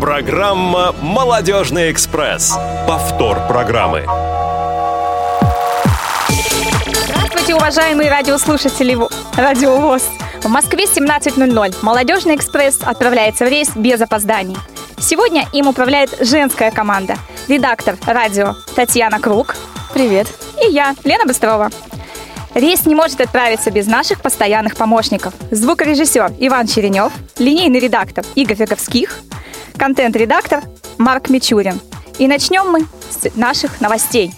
Программа «Молодежный экспресс». Повтор программы. Здравствуйте, уважаемые радиослушатели Радио ВОЗ. В Москве 17.00. «Молодежный экспресс» отправляется в рейс без опозданий. Сегодня им управляет женская команда. Редактор радио Татьяна Круг. Привет. И я, Лена Быстрова. Рейс не может отправиться без наших постоянных помощников. Звукорежиссер Иван Черенев, линейный редактор Игорь Роговских, контент-редактор Марк Мичурин. И начнем мы с наших новостей.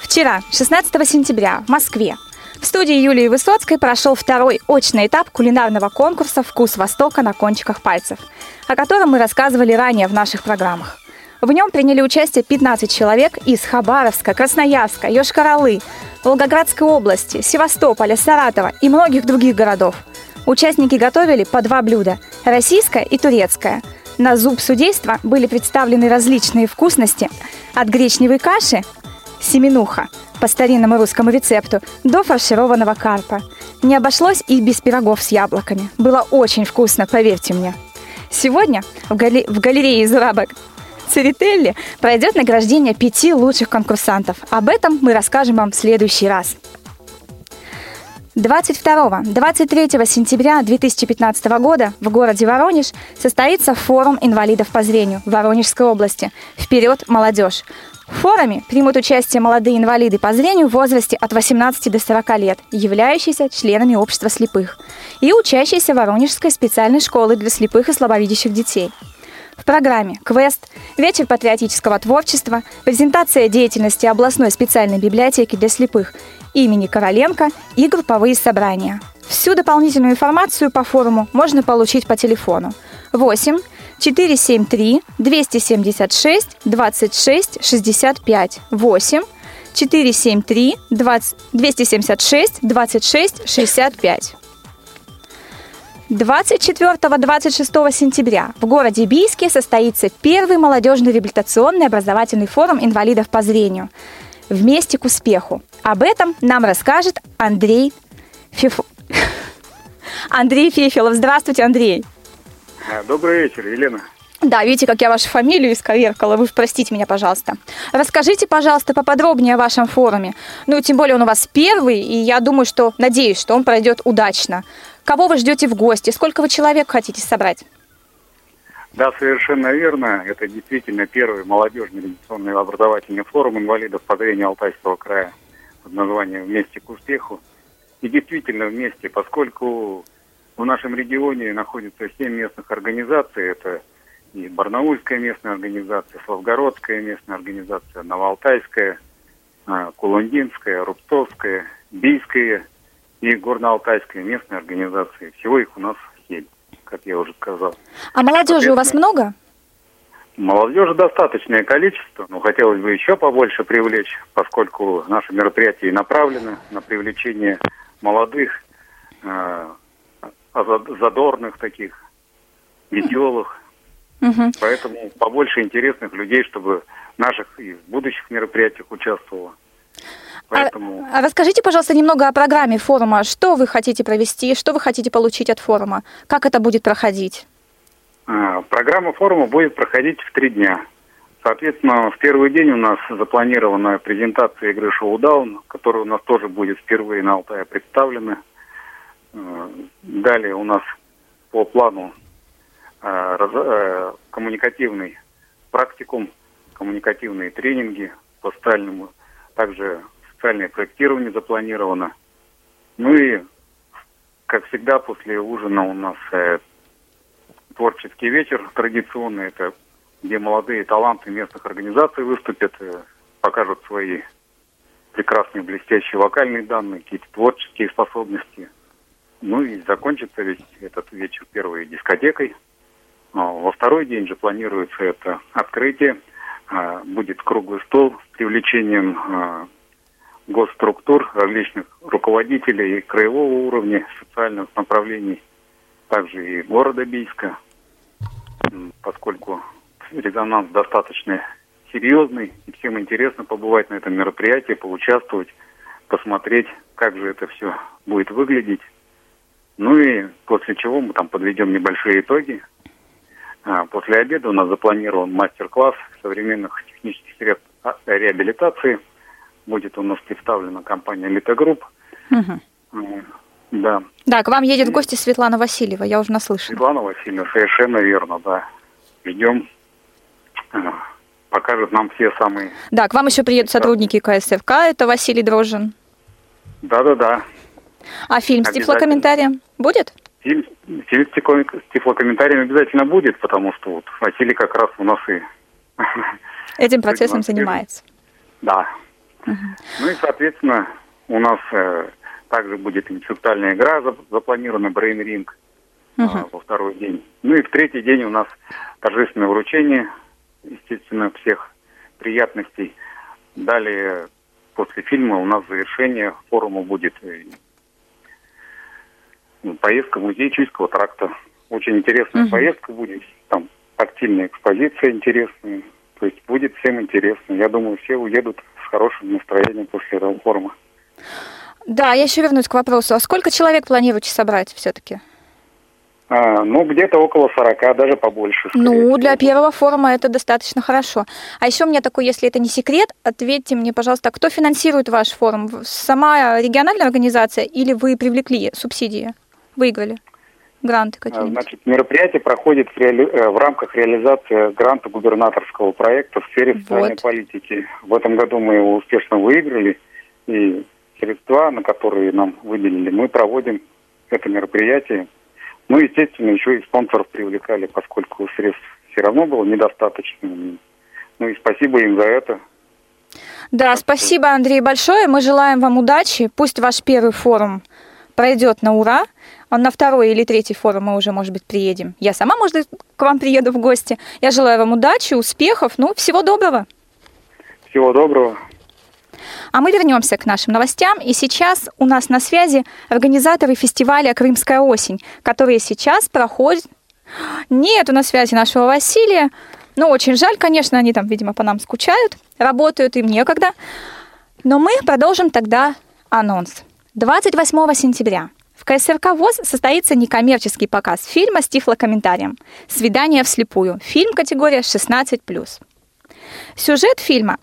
Вчера, 16 сентября, в Москве, в студии Юлии Высоцкой прошел второй очный этап кулинарного конкурса «Вкус Востока на кончиках пальцев», о котором мы рассказывали ранее в наших программах. В нем приняли участие 15 человек из Хабаровска, Красноярска, Йошкар-Олы, Волгоградской области, Севастополя, Саратова и многих других городов. Участники готовили по два блюда – российское и турецкое. На зуб судейства были представлены различные вкусности – от гречневой каши – семенуха по старинному русскому рецепту до фаршированного карпа. Не обошлось и без пирогов с яблоками. Было очень вкусно, поверьте мне. Сегодня в, гали- в галерее Зурабок Церетелли пройдет награждение пяти лучших конкурсантов. Об этом мы расскажем вам в следующий раз. 22-23 сентября 2015 года в городе Воронеж состоится форум инвалидов по зрению Воронежской области «Вперед, молодежь!». В форуме примут участие молодые инвалиды по зрению в возрасте от 18 до 40 лет, являющиеся членами общества слепых, и учащиеся Воронежской специальной школы для слепых и слабовидящих детей – в программе «Квест», «Вечер патриотического творчества», презентация деятельности областной специальной библиотеки для слепых имени Короленко и групповые собрания. Всю дополнительную информацию по форуму можно получить по телефону 8 473 276 26 65 8 473 20, 276 26 65. 24-26 сентября в городе Бийске состоится первый молодежный реабилитационный образовательный форум инвалидов по зрению «Вместе к успеху». Об этом нам расскажет Андрей Фиф... Андрей Фефилов. Здравствуйте, Андрей. Добрый вечер, Елена. Да, видите, как я вашу фамилию исковеркала. Вы простите меня, пожалуйста. Расскажите, пожалуйста, поподробнее о вашем форуме. Ну, тем более он у вас первый, и я думаю, что, надеюсь, что он пройдет удачно. Кого вы ждете в гости? Сколько вы человек хотите собрать? Да, совершенно верно. Это действительно первый молодежный революционный образовательный форум инвалидов по зрению Алтайского края под названием «Вместе к успеху». И действительно вместе, поскольку в нашем регионе находится семь местных организаций. Это и Барнаульская местная организация, Славгородская местная организация, Новоалтайская, а, Кулундинская, Рубцовская, Бийская – и Горно-Алтайской местной организации. Всего их у нас семь, как я уже сказал. А молодежи у вас много? Молодежи достаточное количество, но хотелось бы еще побольше привлечь, поскольку наше мероприятие направлено на привлечение молодых, э, задорных таких, веселых. Угу. Поэтому побольше интересных людей, чтобы наших и в будущих мероприятиях участвовало. Поэтому... А, а расскажите, пожалуйста, немного о программе форума. Что вы хотите провести, что вы хотите получить от форума? Как это будет проходить? А, программа форума будет проходить в три дня. Соответственно, в первый день у нас запланирована презентация игры «Шоудаун», которая у нас тоже будет впервые на Алтае представлена. А, далее у нас по плану а, коммуникативный практикум, коммуникативные тренинги по стальному, также социальное проектирование запланировано. Ну и, как всегда, после ужина у нас э, творческий вечер традиционный. Это где молодые таланты местных организаций выступят, э, покажут свои прекрасные блестящие вокальные данные, какие-то творческие способности. Ну и закончится весь этот вечер первой дискотекой. А во второй день же планируется это открытие. А, будет круглый стол с привлечением а, госструктур, различных руководителей и краевого уровня, социальных направлений, также и города Бийска, поскольку резонанс достаточно серьезный, и всем интересно побывать на этом мероприятии, поучаствовать, посмотреть, как же это все будет выглядеть. Ну и после чего мы там подведем небольшие итоги. А, после обеда у нас запланирован мастер-класс современных технических средств а, реабилитации. Будет у нас представлена компания «Литогрупп». Угу. Да. Да, к вам едет в гости Светлана Васильева, я уже наслышана. Светлана Васильева, совершенно верно, да. Ждем. Покажет нам все самые... Да, к вам еще приедут сотрудники КСФК, это Василий Дрожжин. Да-да-да. А фильм с тифлокомментарием будет? Фильм, фильм с тифлокомментарием обязательно будет, потому что вот Василий как раз у нас и... Этим процессом занимается. Да. Угу. Ну и, соответственно, у нас э, также будет интеллектуальная игра запланирована, Brain Ring угу. э, во второй день. Ну и в третий день у нас торжественное вручение, естественно, всех приятностей. Далее, после фильма у нас завершение форума будет э, поездка в музей Чуйского тракта. Очень интересная угу. поездка будет. Там активная экспозиция интересная. То есть будет всем интересно. Я думаю, все уедут с хорошим настроением после этого форума. Да, я еще вернусь к вопросу. А сколько человек планируете собрать все-таки? А, ну, где-то около 40, даже побольше. Ну, всего. для первого форума это достаточно хорошо. А еще у меня такой, если это не секрет, ответьте мне, пожалуйста, кто финансирует ваш форум? Сама региональная организация или вы привлекли субсидии? Выиграли? Гранты какие-нибудь? Значит, мероприятие проходит в, реали... Э, в рамках реализации гранта губернаторского проекта в сфере социальной вот. политики. В этом году мы его успешно выиграли, и средства, на которые нам выделили, мы проводим это мероприятие. Ну, естественно, еще и спонсоров привлекали, поскольку средств все равно было недостаточно. Ну и спасибо им за это. Да, спасибо, Андрей, большое. Мы желаем вам удачи. Пусть ваш первый форум пройдет на ура. Он на второй или третий форум мы уже, может быть, приедем. Я сама, может быть, к вам приеду в гости. Я желаю вам удачи, успехов. Ну, всего доброго. Всего доброго. А мы вернемся к нашим новостям. И сейчас у нас на связи организаторы фестиваля «Крымская осень», которые сейчас проходят... Нет у нас связи нашего Василия. Ну, очень жаль, конечно, они там, видимо, по нам скучают, работают, им некогда. Но мы продолжим тогда анонс. 28 сентября в КСРК ВОЗ состоится некоммерческий показ фильма с тифлокомментарием «Свидание вслепую». Фильм категория 16+. Сюжет фильма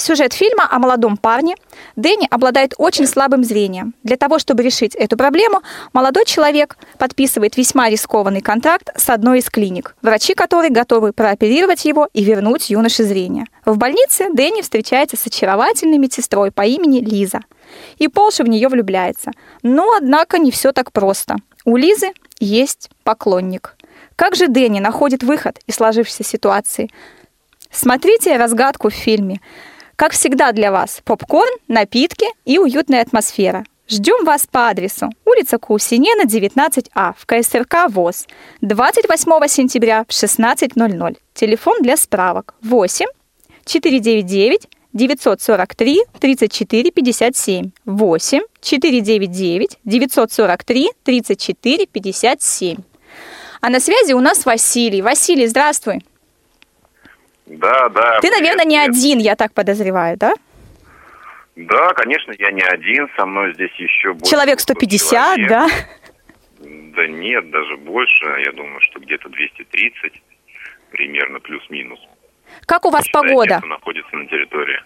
Сюжет фильма о молодом парне. Дэнни обладает очень слабым зрением. Для того, чтобы решить эту проблему, молодой человек подписывает весьма рискованный контракт с одной из клиник, врачи которой готовы прооперировать его и вернуть юноше зрение. В больнице Дэнни встречается с очаровательной медсестрой по имени Лиза. И Полша в нее влюбляется. Но, однако, не все так просто. У Лизы есть поклонник. Как же Дэнни находит выход из сложившейся ситуации? Смотрите разгадку в фильме. Как всегда для вас попкорн, напитки и уютная атмосфера. Ждем вас по адресу улица Кусинена, 19А, в КСРК ВОЗ, 28 сентября в 16.00. Телефон для справок 8 499 943 34 57 8 499 943 34 57. А на связи у нас Василий. Василий, здравствуй. Да, да. Ты, наверное, не один, я так подозреваю, да? Да, конечно, я не один, со мной здесь еще больше. Человек 150, человек. да? Да нет, даже больше, я думаю, что где-то 230, примерно плюс-минус. Как у вас Считайте, погода? Находится на территории.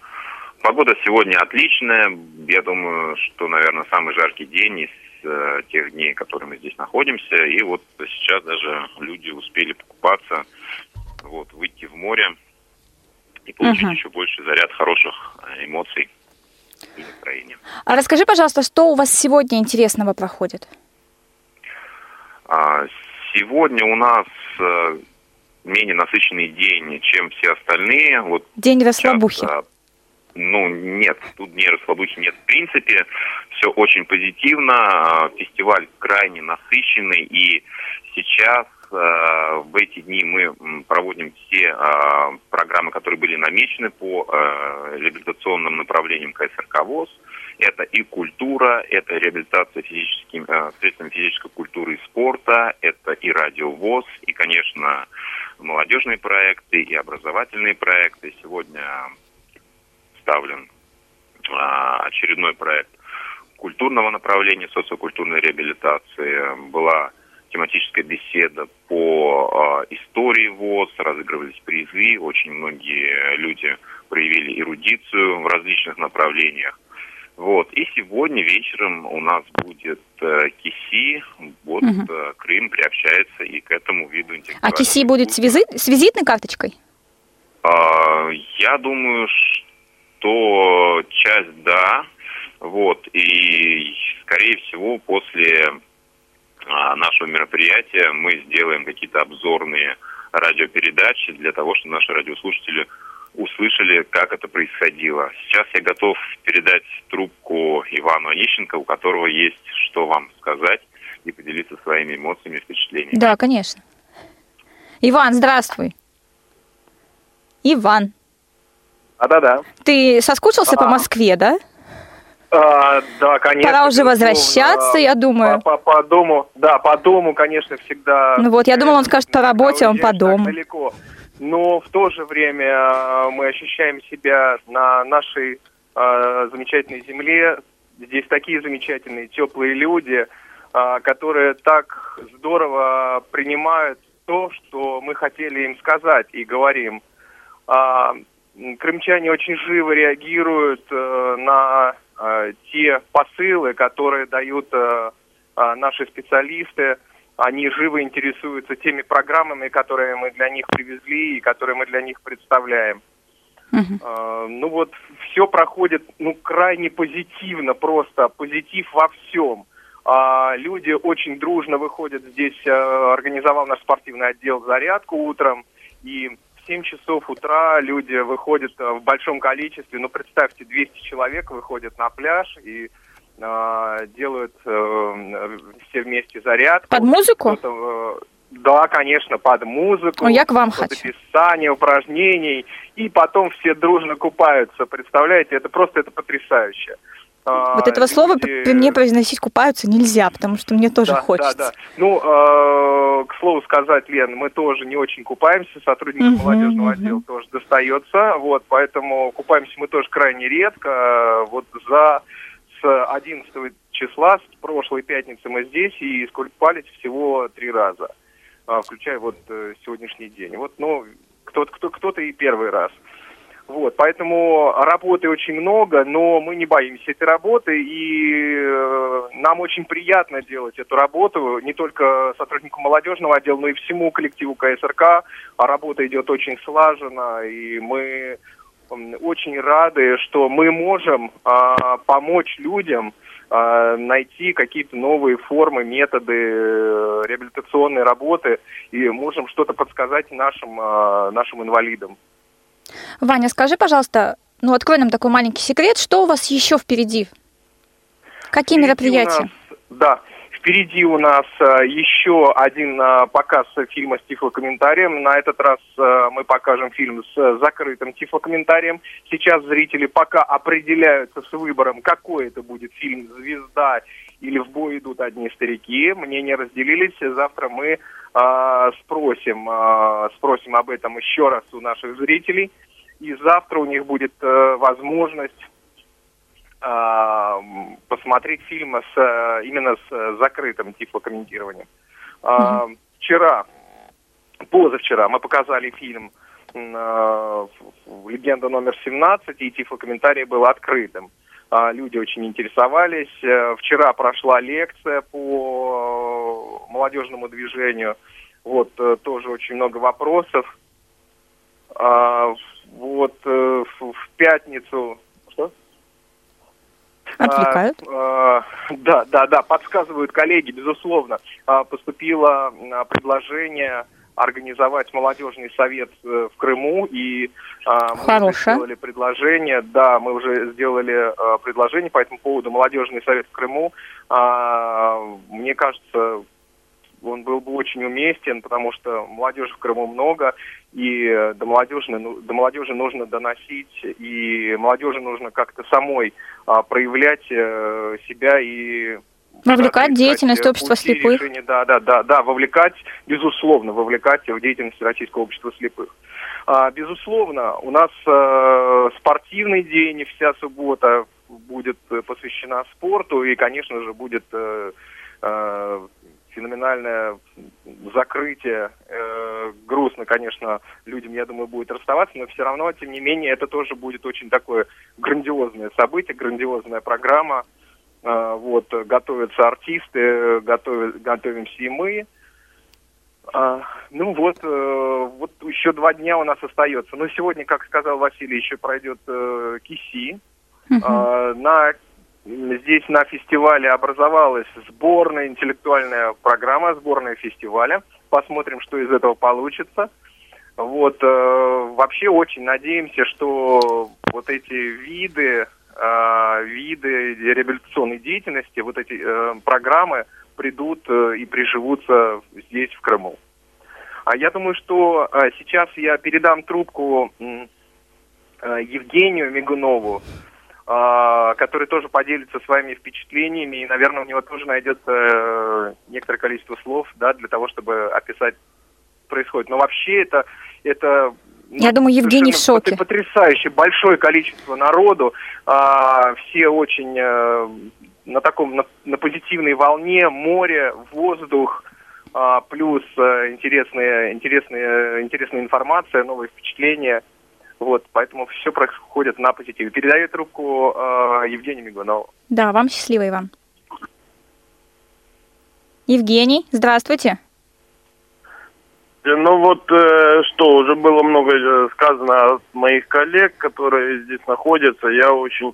Погода сегодня отличная, я думаю, что, наверное, самый жаркий день из э, тех дней, которые мы здесь находимся, и вот сейчас даже люди успели покупаться, вот, выйти в море, и получить угу. еще больше заряд хороших э, эмоций и настроения. А расскажи, пожалуйста, что у вас сегодня интересного проходит? А, сегодня у нас э, менее насыщенный день, чем все остальные. Вот день расслабухи. Сейчас, а, ну, нет, тут не расслабухи нет. В принципе, все очень позитивно. А, фестиваль крайне насыщенный. И сейчас Э, в эти дни мы проводим все э, программы, которые были намечены по реабилитационным направлениям КСРК ВОЗ. Это и культура, это реабилитация физическим, средствами физической культуры и спорта, это и радио ВОЗ, и, конечно, молодежные проекты, и образовательные проекты. Сегодня вставлен очередной проект культурного направления социокультурной реабилитации. Была тематическая беседа по э, истории ВОЗ, разыгрывались призы, очень многие люди проявили эрудицию в различных направлениях. Вот. И сегодня вечером у нас будет э, КИСИ. Вот угу. э, Крым приобщается и к этому виду интеллектуального. А КИСИ будет с, визит, с визитной карточкой? А, я думаю, что часть да. Вот. И, скорее всего, после а, нашего мероприятия мы сделаем какие-то обзорные радиопередачи для того, чтобы наши радиослушатели услышали, как это происходило. Сейчас я готов передать трубку Ивану Онищенко, у которого есть что вам сказать и поделиться своими эмоциями и впечатлениями. Да, конечно. Иван, здравствуй. Иван. А, да-да. Ты соскучился а, по Москве, да? А, да, конечно. Пора уже возвращаться, я думаю. По, по, по дому, да, по дому, конечно, всегда. Ну вот, я думал, он скажет по работе, он по дому. Далеко но в то же время э, мы ощущаем себя на нашей э, замечательной земле. Здесь такие замечательные, теплые люди, э, которые так здорово принимают то, что мы хотели им сказать и говорим. Э, крымчане очень живо реагируют э, на э, те посылы, которые дают э, э, наши специалисты они живо интересуются теми программами, которые мы для них привезли и которые мы для них представляем. Uh-huh. Uh, ну вот, все проходит ну, крайне позитивно, просто позитив во всем. Uh, люди очень дружно выходят здесь, uh, организовал наш спортивный отдел зарядку утром, и в 7 часов утра люди выходят в большом количестве, ну представьте, 200 человек выходят на пляж, и а, делают э, все вместе зарядку. Под музыку? Э, да, конечно, под музыку. Ну, я к вам хочу. описание упражнений. И потом все дружно купаются. Представляете, это просто это потрясающе. А, вот этого люди... слова мне произносить купаются нельзя, потому что мне тоже да, хочется. Да, да. Ну, э, к слову сказать, Лен, мы тоже не очень купаемся, сотрудникам угу, молодежного угу. отдела тоже достается, вот, поэтому купаемся мы тоже крайне редко. Вот за 11 числа, с прошлой пятницы мы здесь, и искупались всего три раза, а, включая вот э, сегодняшний день. Вот, ну, кто-то кто, кто и первый раз. Вот, поэтому работы очень много, но мы не боимся этой работы, и э, нам очень приятно делать эту работу, не только сотруднику молодежного отдела, но и всему коллективу КСРК. А работа идет очень слаженно, и мы очень рады, что мы можем а, помочь людям а, найти какие-то новые формы, методы э, реабилитационной работы и можем что-то подсказать нашим, а, нашим инвалидам. Ваня, скажи, пожалуйста, ну открой нам такой маленький секрет, что у вас еще впереди? Какие впереди мероприятия? Нас, да, Впереди у нас э, еще один э, показ фильма с тифлокомментарием. На этот раз э, мы покажем фильм с закрытым тифлокомментарием. Сейчас зрители пока определяются с выбором, какой это будет фильм «Звезда» или «В бой идут одни старики». Мнения разделились. Завтра мы спросим, спросим об этом еще раз у наших зрителей. И завтра у них будет возможность посмотреть фильм с, именно с закрытым тифлокомментированием. Mm-hmm. Вчера, позавчера мы показали фильм «Легенда номер 17», и тифлокомментарий был открытым. А, люди очень интересовались. Э, вчера прошла лекция по молодежному движению. Вот э, тоже очень много вопросов. А, вот э, в пятницу Отвлекают? А, а, да, да, да, подсказывают коллеги, безусловно. А, поступило а, предложение организовать молодежный совет э, в Крыму, и а, мы сделали предложение, да, мы уже сделали а, предложение по этому поводу, молодежный совет в Крыму. А, мне кажется, он был бы очень уместен, потому что молодежи в Крыму много, и до молодежи, ну, до молодежи нужно доносить, и молодежи нужно как-то самой а, проявлять а, себя и Вовлекать в деятельность общества слепых. Решения, да, да, да, да, вовлекать, безусловно, вовлекать в деятельность Российского общества слепых. А, безусловно, у нас а, спортивный день, вся суббота, будет посвящена спорту и, конечно же, будет феноменальное закрытие. Э, грустно, конечно, людям, я думаю, будет расставаться, но все равно, тем не менее, это тоже будет очень такое грандиозное событие, грандиозная программа. Э, вот, готовятся артисты, готовят, готовимся и мы. А, ну вот, э, вот еще два дня у нас остается. Но сегодня, как сказал Василий, еще пройдет э, КИСИ. Uh-huh. А, на Здесь на фестивале образовалась сборная интеллектуальная программа, сборная фестиваля. Посмотрим, что из этого получится. Вот, э, вообще очень надеемся, что вот эти виды, э, виды реабилитационной деятельности, вот эти э, программы придут э, и приживутся здесь, в Крыму. А я думаю, что э, сейчас я передам трубку э, Евгению Мигунову, который тоже поделится своими впечатлениями, и, наверное, у него тоже найдется э, некоторое количество слов, да, для того, чтобы описать происходит. Но вообще это, это ну, я думаю, Евгений в шоке. Потрясающе большое количество народу, а, все очень а, на таком на, на позитивной волне, море, воздух, а, плюс а, интересная, интересная, интересная информация, новые впечатления. Вот, поэтому все происходит на позитиве. Передаю трубку э, Евгению Мигунову. Да, вам счастливо, Иван. Евгений, здравствуйте. Ну вот, э, что, уже было много э, сказано от моих коллег, которые здесь находятся. Я очень э,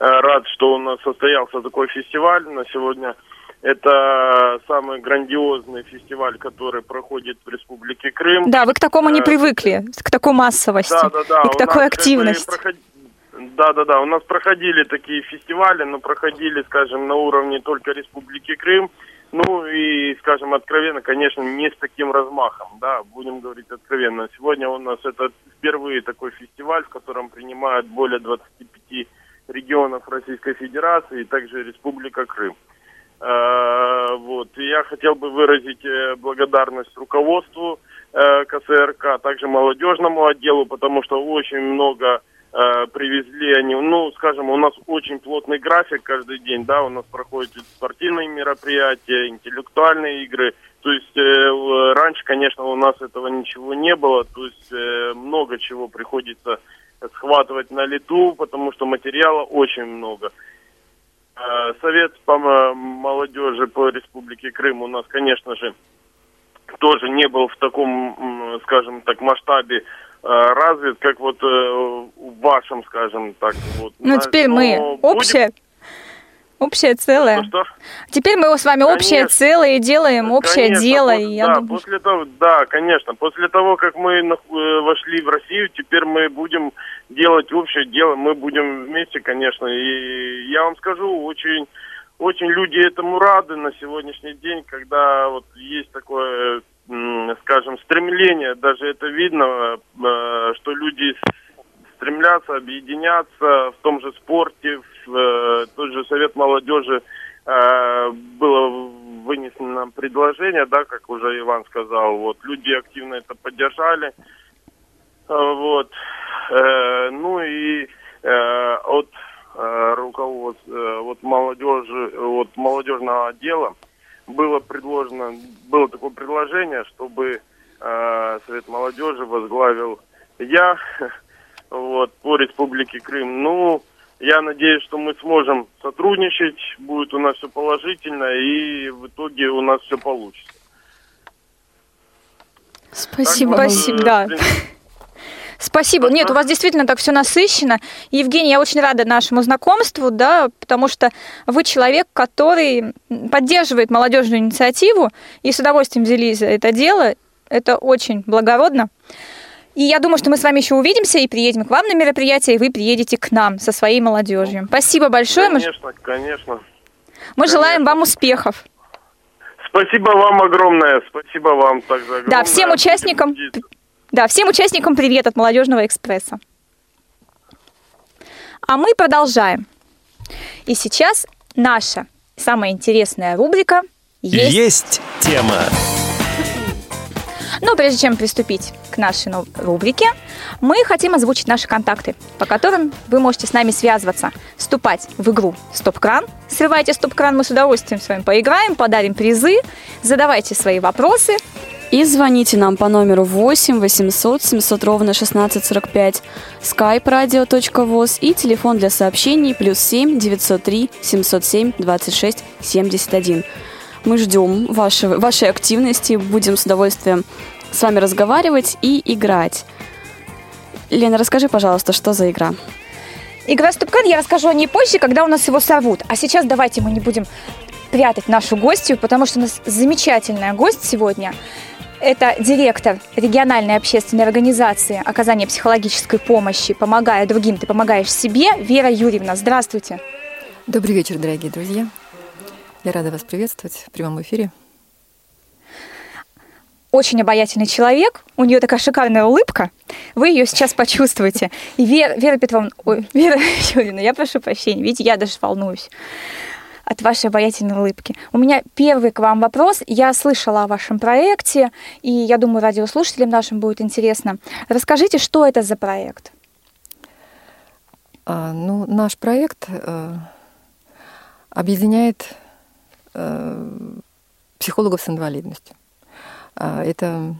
рад, что у нас состоялся такой фестиваль на сегодня. Это самый грандиозный фестиваль, который проходит в Республике Крым. Да, вы к такому не э, привыкли, к такой массовости да, да, да. и к такой активности. Проход... Да, да, да. У нас проходили такие фестивали, но проходили, скажем, на уровне только Республики Крым. Ну и, скажем, откровенно, конечно, не с таким размахом, да, будем говорить откровенно. Сегодня у нас это впервые такой фестиваль, в котором принимают более 25 регионов Российской Федерации и также Республика Крым. Э, вот. И я хотел бы выразить э, благодарность руководству э, КСРК, а также молодежному отделу, потому что очень много привезли они, ну, скажем, у нас очень плотный график каждый день, да, у нас проходят спортивные мероприятия, интеллектуальные игры, то есть э, раньше, конечно, у нас этого ничего не было, то есть э, много чего приходится схватывать на лету, потому что материала очень много. Э, совет по молодежи по Республике Крым у нас, конечно же, тоже не был в таком, скажем так, масштабе э, развит, как вот э, в вашем, скажем так. Вот, ну, теперь мы общее, будем... общее целое. Что, что? Теперь мы с вами общее конечно, целое делаем общее конечно, дело. После, и я да, думаю... после того, да, конечно. После того, как мы вошли в Россию, теперь мы будем делать общее дело, мы будем вместе, конечно. И я вам скажу, очень, очень люди этому рады на сегодняшний день, когда вот есть такое, скажем, стремление, даже это видно, э, что люди стремятся объединяться в том же спорте, в э, тот же Совет молодежи э, было вынесено предложение, да, как уже Иван сказал, вот люди активно это поддержали, вот. Э, ну и э, от э, руководства, вот молодежи, вот молодежного отдела было предложено, было такое предложение, чтобы Совет молодежи возглавил я, вот, по Республике Крым. Ну, я надеюсь, что мы сможем сотрудничать, будет у нас все положительно, и в итоге у нас все получится. Спасибо, так, спасибо, да. Спасибо. Нет, у вас действительно так все насыщенно. Евгений, я очень рада нашему знакомству, да, потому что вы человек, который поддерживает молодежную инициативу и с удовольствием взялись за это дело. Это очень благородно. И я думаю, что мы с вами еще увидимся и приедем к вам на мероприятие, и вы приедете к нам со своей молодежью. Спасибо большое. Конечно, конечно. Мы конечно. желаем вам успехов. Спасибо вам огромное. Спасибо вам также огромное. Да, всем участникам... Да, всем участникам привет от Молодежного экспресса. А мы продолжаем. И сейчас наша самая интересная рубрика «Есть, Есть тема». Но прежде чем приступить к нашей рубрике, мы хотим озвучить наши контакты, по которым вы можете с нами связываться, вступать в игру «Стоп-кран». Срывайте «Стоп-кран», мы с удовольствием с вами поиграем, подарим призы, задавайте свои вопросы. И звоните нам по номеру 8 800 700 ровно 1645, skype radio.voz и телефон для сообщений плюс 7 903 707 26 71. Мы ждем вашей, вашей активности, будем с удовольствием с вами разговаривать и играть. Лена, расскажи, пожалуйста, что за игра? Игра Ступкан я расскажу о ней позже, когда у нас его сорвут. А сейчас давайте мы не будем прятать нашу гостью, потому что у нас замечательная гость сегодня. Это директор региональной общественной организации оказания психологической помощи «Помогая другим, ты помогаешь себе» Вера Юрьевна. Здравствуйте. Добрый вечер, дорогие друзья. Я рада вас приветствовать в прямом эфире. Очень обаятельный человек, у нее такая шикарная улыбка, вы ее сейчас почувствуете. И Вера, Вера Петровна, ой, Вера Юрьевна, я прошу прощения, видите, я даже волнуюсь от вашей обаятельной улыбки. У меня первый к вам вопрос. Я слышала о вашем проекте, и я думаю, радиослушателям нашим будет интересно. Расскажите, что это за проект? А, ну, наш проект э, объединяет психологов с инвалидностью. А, это,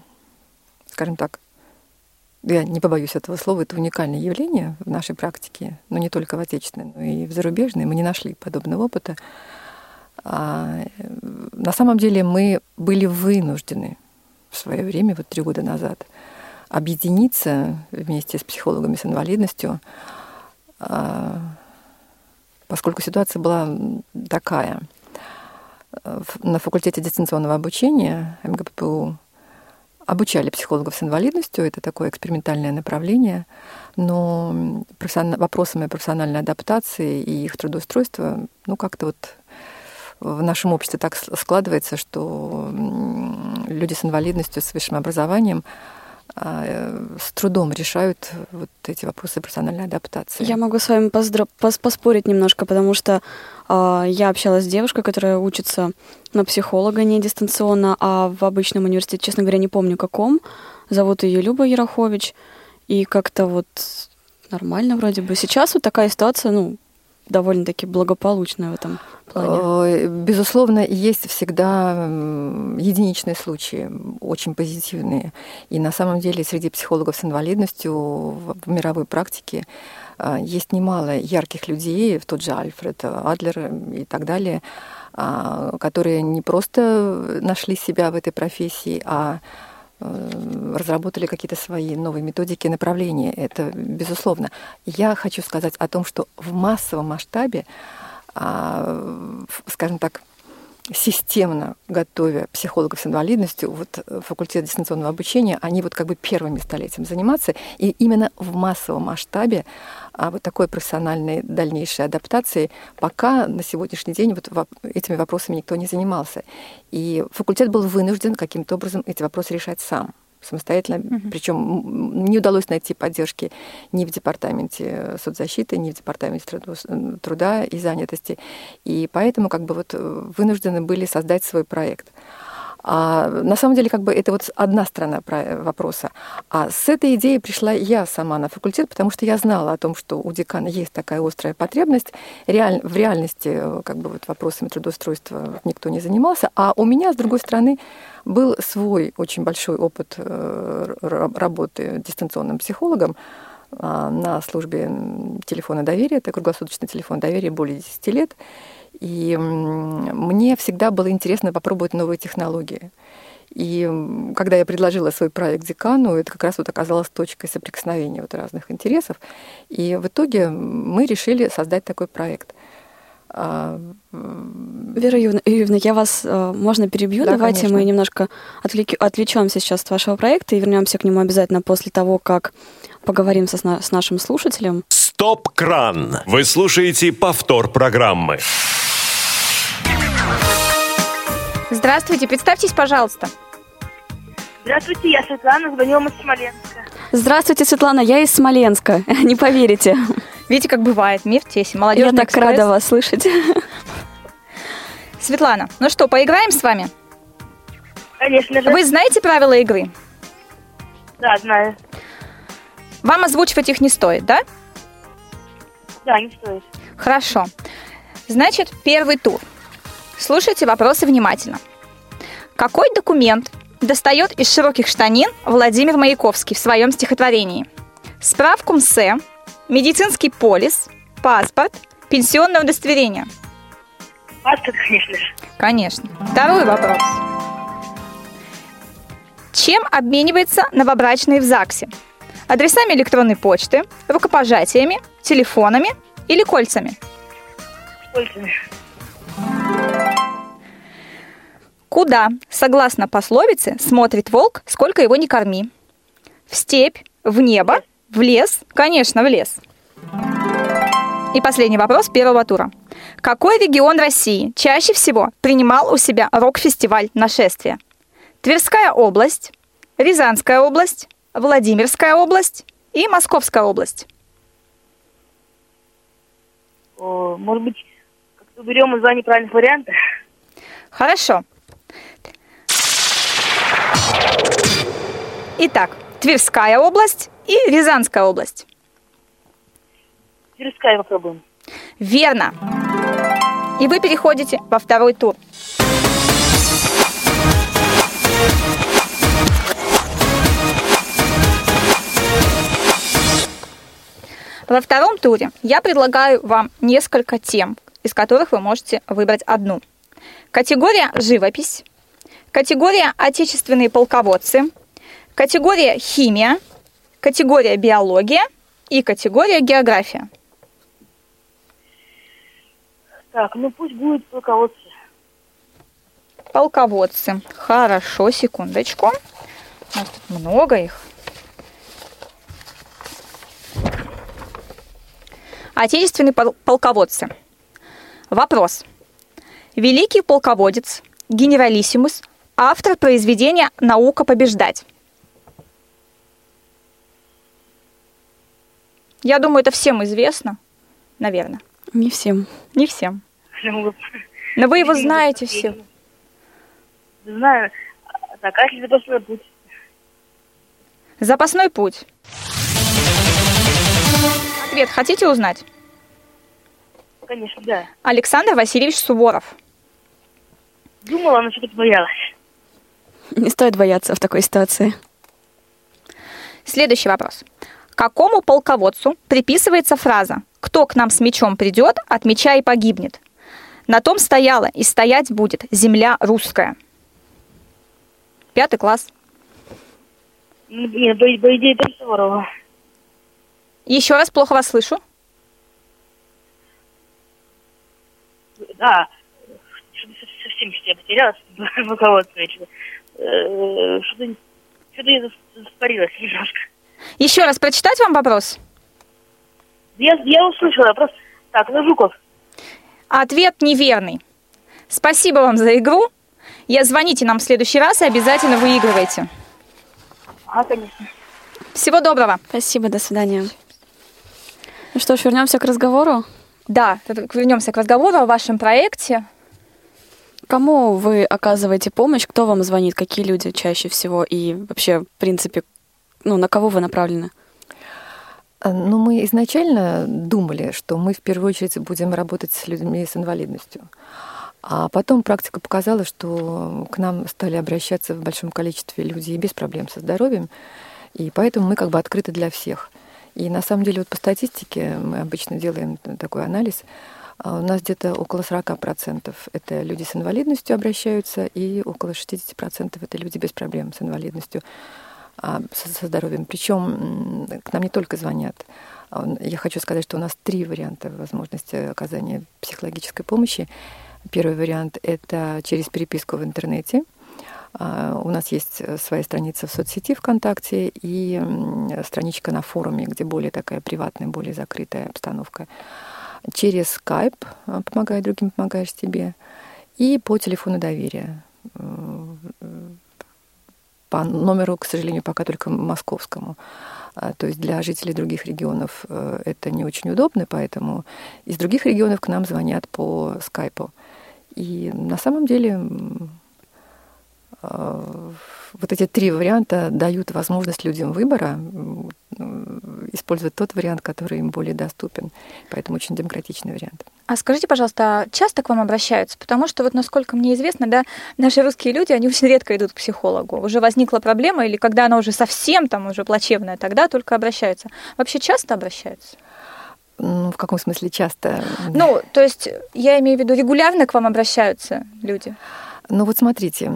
скажем так, я не побоюсь этого слова, это уникальное явление в нашей практике, но не только в отечественной, но и в зарубежной. Мы не нашли подобного опыта. А, на самом деле мы были вынуждены в свое время, вот три года назад, объединиться вместе с психологами с инвалидностью, а, поскольку ситуация была такая – на факультете дистанционного обучения МГППУ обучали психологов с инвалидностью, это такое экспериментальное направление, но вопросами профессиональной адаптации и их трудоустройства, ну, как-то вот в нашем обществе так складывается, что люди с инвалидностью, с высшим образованием с трудом решают вот эти вопросы профессиональной адаптации. Я могу с вами поспорить немножко, потому что э, я общалась с девушкой, которая учится на психолога не дистанционно, а в обычном университете, честно говоря, не помню каком. Зовут ее Люба Ярохович. И как-то вот нормально вроде бы. Сейчас вот такая ситуация, ну, довольно-таки благополучная в этом плане. Безусловно, есть всегда единичные случаи, очень позитивные. И на самом деле среди психологов с инвалидностью в мировой практике а, есть немало ярких людей, в тот же Альфред Адлер и так далее, а, которые не просто нашли себя в этой профессии, а Э, разработали какие-то свои новые методики направления. Это безусловно. Я хочу сказать о том, что в массовом масштабе, а, скажем так, системно готовя психологов с инвалидностью, вот э, факультет дистанционного обучения, они вот как бы первыми стали этим заниматься, и именно в массовом масштабе а вот такой профессиональной дальнейшей адаптации пока на сегодняшний день вот этими вопросами никто не занимался. И факультет был вынужден каким-то образом эти вопросы решать сам самостоятельно, угу. причем не удалось найти поддержки ни в департаменте соцзащиты, ни в департаменте труда и занятости. И поэтому как бы вот вынуждены были создать свой проект. А на самом деле, как бы это вот одна сторона вопроса. А с этой идеей пришла я сама на факультет, потому что я знала о том, что у декана есть такая острая потребность. Реаль, в реальности как бы вот вопросами трудоустройства никто не занимался. А у меня, с другой стороны, был свой очень большой опыт э, работы дистанционным психологом а, на службе телефона доверия. Это круглосуточный телефон доверия более 10 лет. И мне всегда было интересно попробовать новые технологии. И когда я предложила свой проект декану, это как раз вот оказалось точкой соприкосновения вот разных интересов. И в итоге мы решили создать такой проект. А, Вера Юрьевна, я вас, э, можно перебью? Да, Давайте конечно. мы немножко отвлечемся сейчас от вашего проекта и вернемся к нему обязательно после того, как поговорим со, с нашим слушателем. Стоп-кран! Вы слушаете повтор программы. Здравствуйте, представьтесь, пожалуйста. Здравствуйте, я Светлана, звоню вам из Смоленска. Здравствуйте, Светлана, я из Смоленска. Не поверите. Видите, как бывает, мир тесен. Молодежный Я так экспресс. рада вас слышать. Светлана, ну что, поиграем с вами? Конечно же. Вы знаете правила игры? Да, знаю. Вам озвучивать их не стоит, да? Да, не стоит. Хорошо. Значит, первый тур. Слушайте вопросы внимательно. Какой документ достает из широких штанин Владимир Маяковский в своем стихотворении? Справку МСЭ, медицинский полис, паспорт, пенсионное удостоверение. Паспорт, конечно же. Конечно. Второй вопрос. Чем обменивается новобрачные в ЗАГСе? Адресами электронной почты, рукопожатиями, телефонами или кольцами? Кольцами. Куда, согласно пословице, смотрит волк, сколько его не корми? В степь, в небо, в лес, конечно, в лес. И последний вопрос первого тура. Какой регион России чаще всего принимал у себя рок-фестиваль «Нашествие»? Тверская область, Рязанская область, Владимирская область и Московская область. О, может быть, как-то берем из два неправильных варианта? Хорошо. Итак, Тверская область и Рязанская область. Тверская попробуем. Верно. И вы переходите во второй тур. Во втором туре я предлагаю вам несколько тем, из которых вы можете выбрать одну. Категория «Живопись», категория «Отечественные полководцы», категория «Химия», категория «Биология» и категория «География». Так, ну пусть будет полководцы. Полководцы. Хорошо, секундочку. У нас тут много их. Отечественные пол- полководцы. Вопрос. Великий полководец, генералиссимус, автор произведения «Наука побеждать». Я думаю, это всем известно, наверное. Не всем. Не всем. Ну, Но вы его знаете все. Знаю. Так, а если запасной путь? Запасной путь. Ответ хотите узнать? Конечно, да. Александр Васильевич Суворов. Думала, но что-то боялась. Не стоит бояться в такой ситуации. Следующий вопрос. Какому полководцу приписывается фраза «Кто к нам с мечом придет, от меча и погибнет»? На том стояла и стоять будет земля русская. Пятый класс. Нет, по, по идее, это Суворова. Еще раз плохо вас слышу. Да. Совсем что я потерялась. Что-то, э, что-то, что-то я зас- испарилась немножко. Еще раз прочитать вам вопрос? Я, я услышала вопрос. Так, ну, Жуков. Ответ неверный. Спасибо вам за игру. Я звоните нам в следующий раз и обязательно выигрывайте. А, конечно. Всего доброго. Спасибо, до свидания. Ну что ж, вернемся к разговору. Да, вернемся к разговору о вашем проекте. Кому вы оказываете помощь? Кто вам звонит? Какие люди чаще всего? И вообще, в принципе, ну, на кого вы направлены? А, Ну, мы изначально думали, что мы в первую очередь будем работать с людьми с инвалидностью. А потом практика показала, что к нам стали обращаться в большом количестве людей без проблем со здоровьем, и поэтому мы как бы открыты для всех. И на самом деле вот по статистике мы обычно делаем такой анализ. а У нас где-то около 40% это люди с инвалидностью обращаются, и около 60% это люди без проблем с инвалидностью со, со здоровьем. Причем к нам не только звонят. А Я хочу сказать, что у нас три варианта возможности оказания психологической помощи. Первый вариант – это через переписку в интернете. А, У нас есть э, своя страница в соцсети ВКонтакте и страничка на форуме, где более такая приватная, более закрытая обстановка. Через Skype а, «Помогай другим, помогаешь себе» и по телефону доверия. По номеру, к сожалению, пока только московскому. А, То есть для жителей других регионов э, это не очень удобно, поэтому из других регионов к нам звонят по скайпу. И на самом деле м, вот эти три варианта дают возможность людям выбора использовать тот вариант, который им более доступен. Поэтому очень демократичный вариант. А скажите, пожалуйста, часто к вам обращаются? Потому что вот, насколько мне известно, да, наши русские люди, они очень редко идут к психологу. Уже возникла проблема, или когда она уже совсем там уже плачевная, тогда только обращаются. Вообще часто обращаются? Ну, в каком смысле часто? Ну, то есть я имею в виду, регулярно к вам обращаются люди? Ну вот смотрите,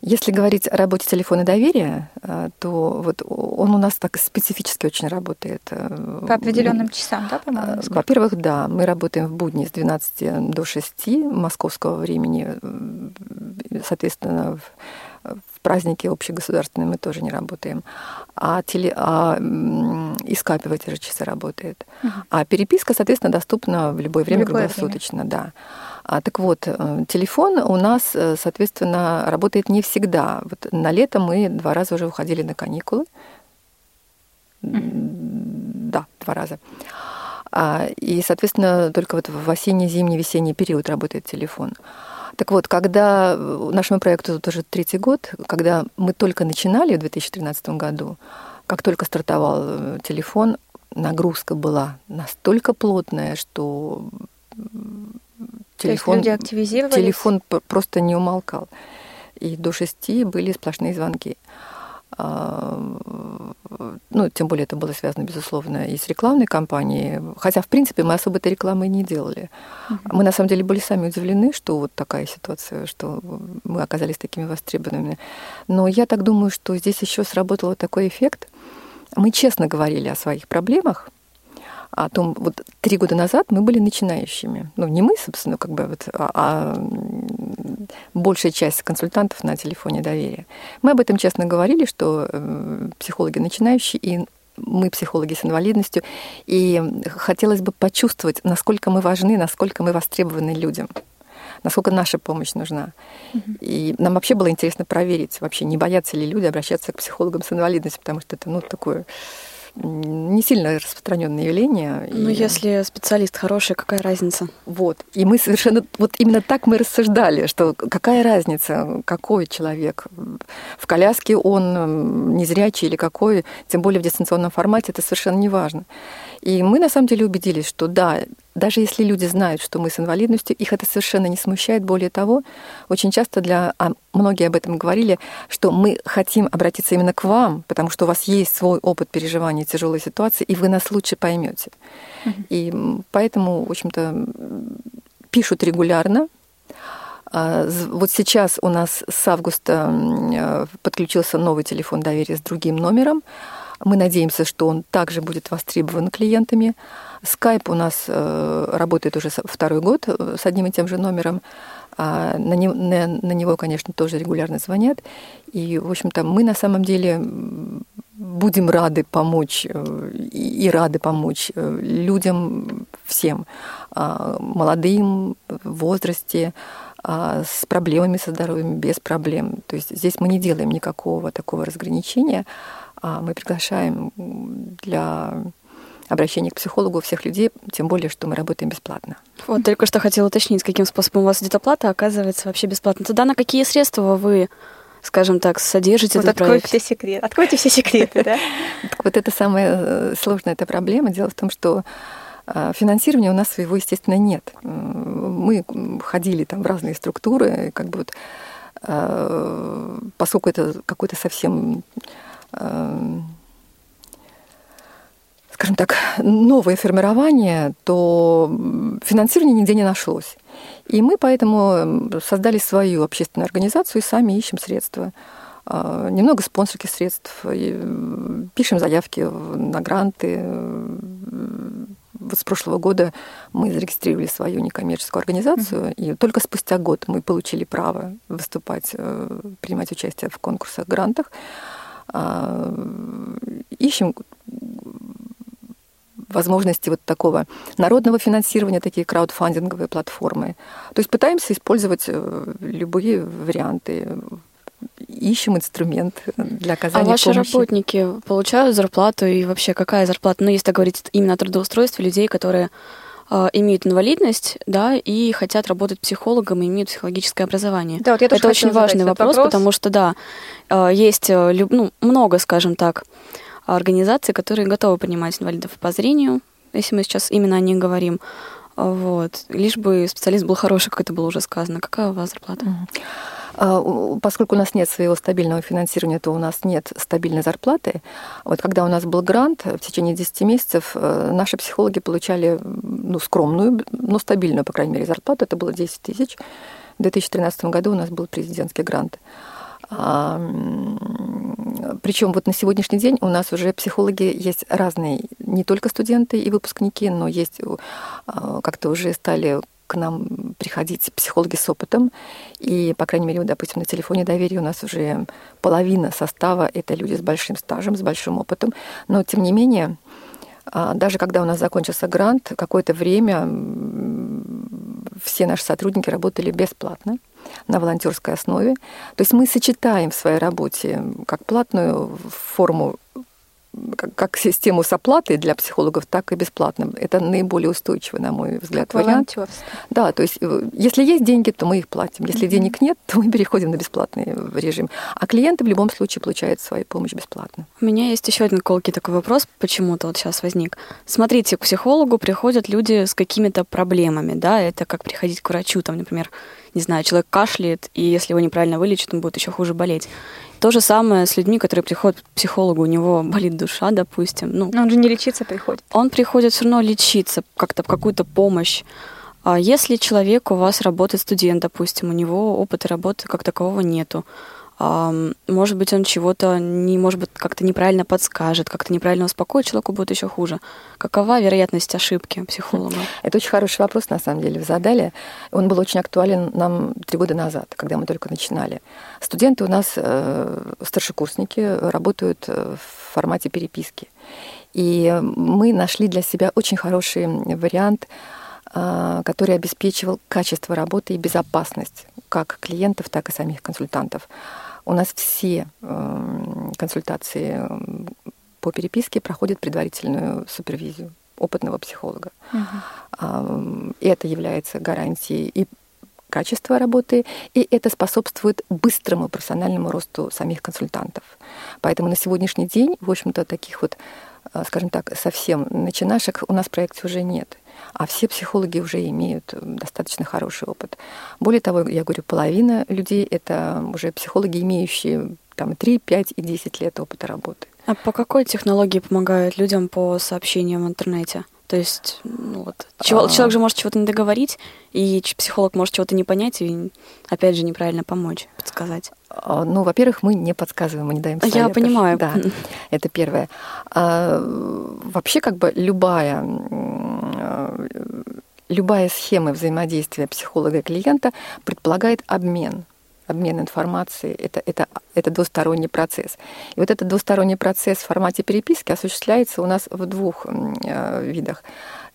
если говорить о работе телефона доверия, э, то вот он у нас так специфически очень работает. Э, По определенным часам, да, по-моему? Э, во-первых, да, мы работаем в будни с 12 до 6 московского времени. Соответственно, в праздники общегосударственные мы тоже не работаем. А, теле, а и скайпе в эти же часы работает. Угу. А переписка, соответственно, доступна в любое время любое круглосуточно, время. да. А, так вот, э, телефон у нас, э, соответственно, работает не всегда. Вот на лето мы два раза уже уходили на каникулы. Да, два раза. А, и, соответственно, только вот в осенний, зимний, весенний период работает телефон. Так вот, когда нашему проекту тоже третий год, когда мы только начинали в 2013 году, как только стартовал э, телефон, нагрузка была настолько плотная, что телефон, телефон просто не умолкал. И до шести были сплошные звонки. А, ну, тем более это было связано, безусловно, и с рекламной кампанией. Хотя, в принципе, мы особо этой рекламы не делали. Uh-huh. Мы, на самом деле, были сами удивлены, что вот такая ситуация, что мы оказались такими востребованными. Но я так думаю, что здесь еще сработал такой эффект. Мы честно говорили о своих проблемах, о том, вот три года назад мы были начинающими. Ну, не мы, собственно, как бы вот, а, а большая часть консультантов на телефоне доверия. Мы об этом честно говорили, что э, психологи начинающие, и мы психологи с инвалидностью, и хотелось бы почувствовать, насколько мы важны, насколько мы востребованы людям насколько наша помощь нужна. Mm-hmm. И нам вообще было интересно проверить, вообще не боятся ли люди обращаться к психологам с инвалидностью, потому что это ну, такое не сильно распространенное явление. Ну, и... если специалист хороший, какая разница? Вот. И мы совершенно... Вот именно так мы рассуждали, что какая разница, какой человек. В коляске он незрячий или какой, тем более в дистанционном формате, это совершенно не важно. И мы на самом деле убедились, что да, даже если люди знают, что мы с инвалидностью, их это совершенно не смущает. Более того, очень часто для, а многие об этом говорили, что мы хотим обратиться именно к вам, потому что у вас есть свой опыт переживания тяжелой ситуации, и вы нас лучше поймете. Mm-hmm. И поэтому, в общем-то, пишут регулярно. А, вот сейчас у нас с августа э, подключился новый телефон доверия с другим номером. Мы надеемся, что он также будет востребован клиентами. Скайп у нас э, работает уже второй год э, с одним и тем же номером. А на, не, на, на него, конечно, тоже регулярно звонят. И, в общем-то, мы на самом деле будем рады помочь э, и рады помочь людям всем, а, молодым, в возрасте, а, с проблемами со здоровьем, без проблем. То есть здесь мы не делаем никакого такого разграничения, мы приглашаем для обращения к психологу всех людей, тем более, что мы работаем бесплатно. Вот только что хотела уточнить, каким способом у вас идет оплата, оказывается, вообще бесплатно. Туда на какие средства вы скажем так, содержите вот этот откройте проект? все секреты. Откройте все секреты, да? Вот это самая э, сложная эта проблема. Дело в том, что э, финансирования у нас своего, естественно, нет. Мы ходили там в разные структуры, как бы вот, э, поскольку это какой-то совсем скажем так, новое формирование, то финансирования нигде не нашлось. И мы поэтому эм, создали свою общественную организацию и сами ищем средства. Э, немного спонсорских средств, пишем заявки на гранты. Вот с прошлого года мы зарегистрировали свою некоммерческую организацию, mm-hmm. и только спустя год мы получили право выступать, э, принимать участие в конкурсах, грантах. А, ищем возможности вот такого народного финансирования, такие краудфандинговые платформы. То есть пытаемся использовать э, любые варианты, ищем инструмент для оказания А ваши помощи. работники получают зарплату и вообще какая зарплата? Ну, если говорить именно о трудоустройстве людей, которые э, имеют инвалидность, да, и хотят работать психологом и имеют психологическое образование. Да, вот я тоже Это очень важный вопрос, вопрос. потому что, да, э, есть э, ну, много, скажем так, организаций, которые готовы принимать инвалидов по зрению, если мы сейчас именно о них говорим. Вот. Лишь бы специалист был хороший, как это было уже сказано. Какая у вас зарплата? А, Поскольку у нас нет своего стабильного финансирования, то у нас нет стабильной зарплаты. Вот когда у нас был грант, в течение 10 месяцев э, наши психологи получали ну, скромную, но стабильную, по крайней мере, зарплату. Это было 10 тысяч. В 2013 году у нас был президентский грант. Причем вот на сегодняшний день у нас уже психологи есть разные, не только студенты и выпускники, но есть а, как-то уже стали к нам приходить психологи с опытом. И, по крайней мере, допустим, на телефоне доверия у нас уже половина состава — это люди с большим стажем, с большим опытом. Но, тем не менее, а, даже когда у нас закончился грант, какое-то время все наши сотрудники работали бесплатно на волонтерской основе. То есть мы сочетаем в своей работе как платную форму как, систему с оплатой для психологов, так и бесплатно. Это наиболее устойчивый, на мой взгляд, вариант. Да, то есть э, если есть деньги, то мы их платим. Если денег нет, то мы переходим на бесплатный режим. А клиенты в любом случае получают свою помощь бесплатно. У меня есть еще один колкий такой вопрос, почему-то вот сейчас возник. Смотрите, к психологу приходят люди с какими-то проблемами, да, это как приходить к врачу, там, например, не знаю, человек кашляет, и если его неправильно вылечат, он будет еще хуже болеть. То же самое с людьми, которые приходят к психологу, у него болит душа, допустим, ну, Но он же не лечиться приходит. он приходит все равно лечиться, как-то какую-то помощь. А если человек у вас работает студент, допустим, у него опыта работы как такового нету, может быть, он чего-то не, может быть, как-то неправильно подскажет, как-то неправильно успокоит, человеку будет еще хуже. Какова вероятность ошибки психолога? Это очень хороший вопрос, на самом деле, вы задали. Он был очень актуален нам три года назад, когда мы только начинали. Студенты у нас, э, старшекурсники, работают э, в формате переписки. И мы нашли для себя очень хороший вариант, э, который обеспечивал качество работы и безопасность как клиентов, так и самих консультантов. У нас все э, консультации э, по переписке проходят предварительную супервизию опытного психолога. Ам, И это является гарантией и качества работы, и это способствует быстрому профессиональному росту самих консультантов. Поэтому на сегодняшний день, в общем-то, таких вот, скажем так, совсем начинашек у нас в проекте уже нет. А все психологи уже имеют м, достаточно хороший опыт. Более того, я говорю, половина людей — это уже психологи, имеющие там 3, 5 и 10 лет опыта работы. А по какой технологии помогают людям по сообщениям в интернете? То есть, ну вот, чего- А. человек же может чего-то не договорить, и психолог может чего-то не понять и, опять же, неправильно помочь, подсказать. А, Ну, во-первых, мы не подсказываем, мы не даем Я советов. понимаю. Да, это первое. А, вообще, как бы любая, любая схема взаимодействия психолога и клиента предполагает обмен обмен информацией, это, это, это двусторонний процесс. И вот этот двусторонний процесс в формате переписки осуществляется у нас в двух э, видах.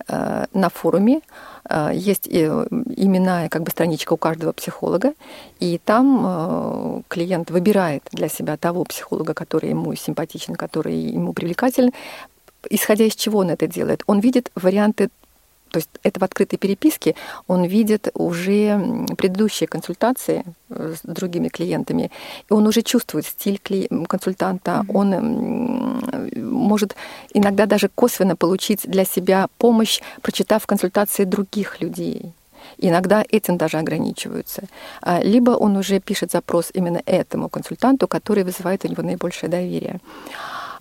Э, На форуме э, есть именная как бы страничка у каждого психолога, и там клиент выбирает для себя того психолога, который ему симпатичен, который ему привлекателен, исходя из чего он это делает. Он видит варианты то есть это в открытой переписке он видит уже предыдущие консультации э, с другими клиентами, и он уже чувствует стиль консультанта, он м, может иногда даже косвенно получить для себя помощь, прочитав консультации других людей. Иногда этим даже ограничиваются. А, Либо он уже пишет запрос именно этому консультанту, который вызывает у него наибольшее доверие.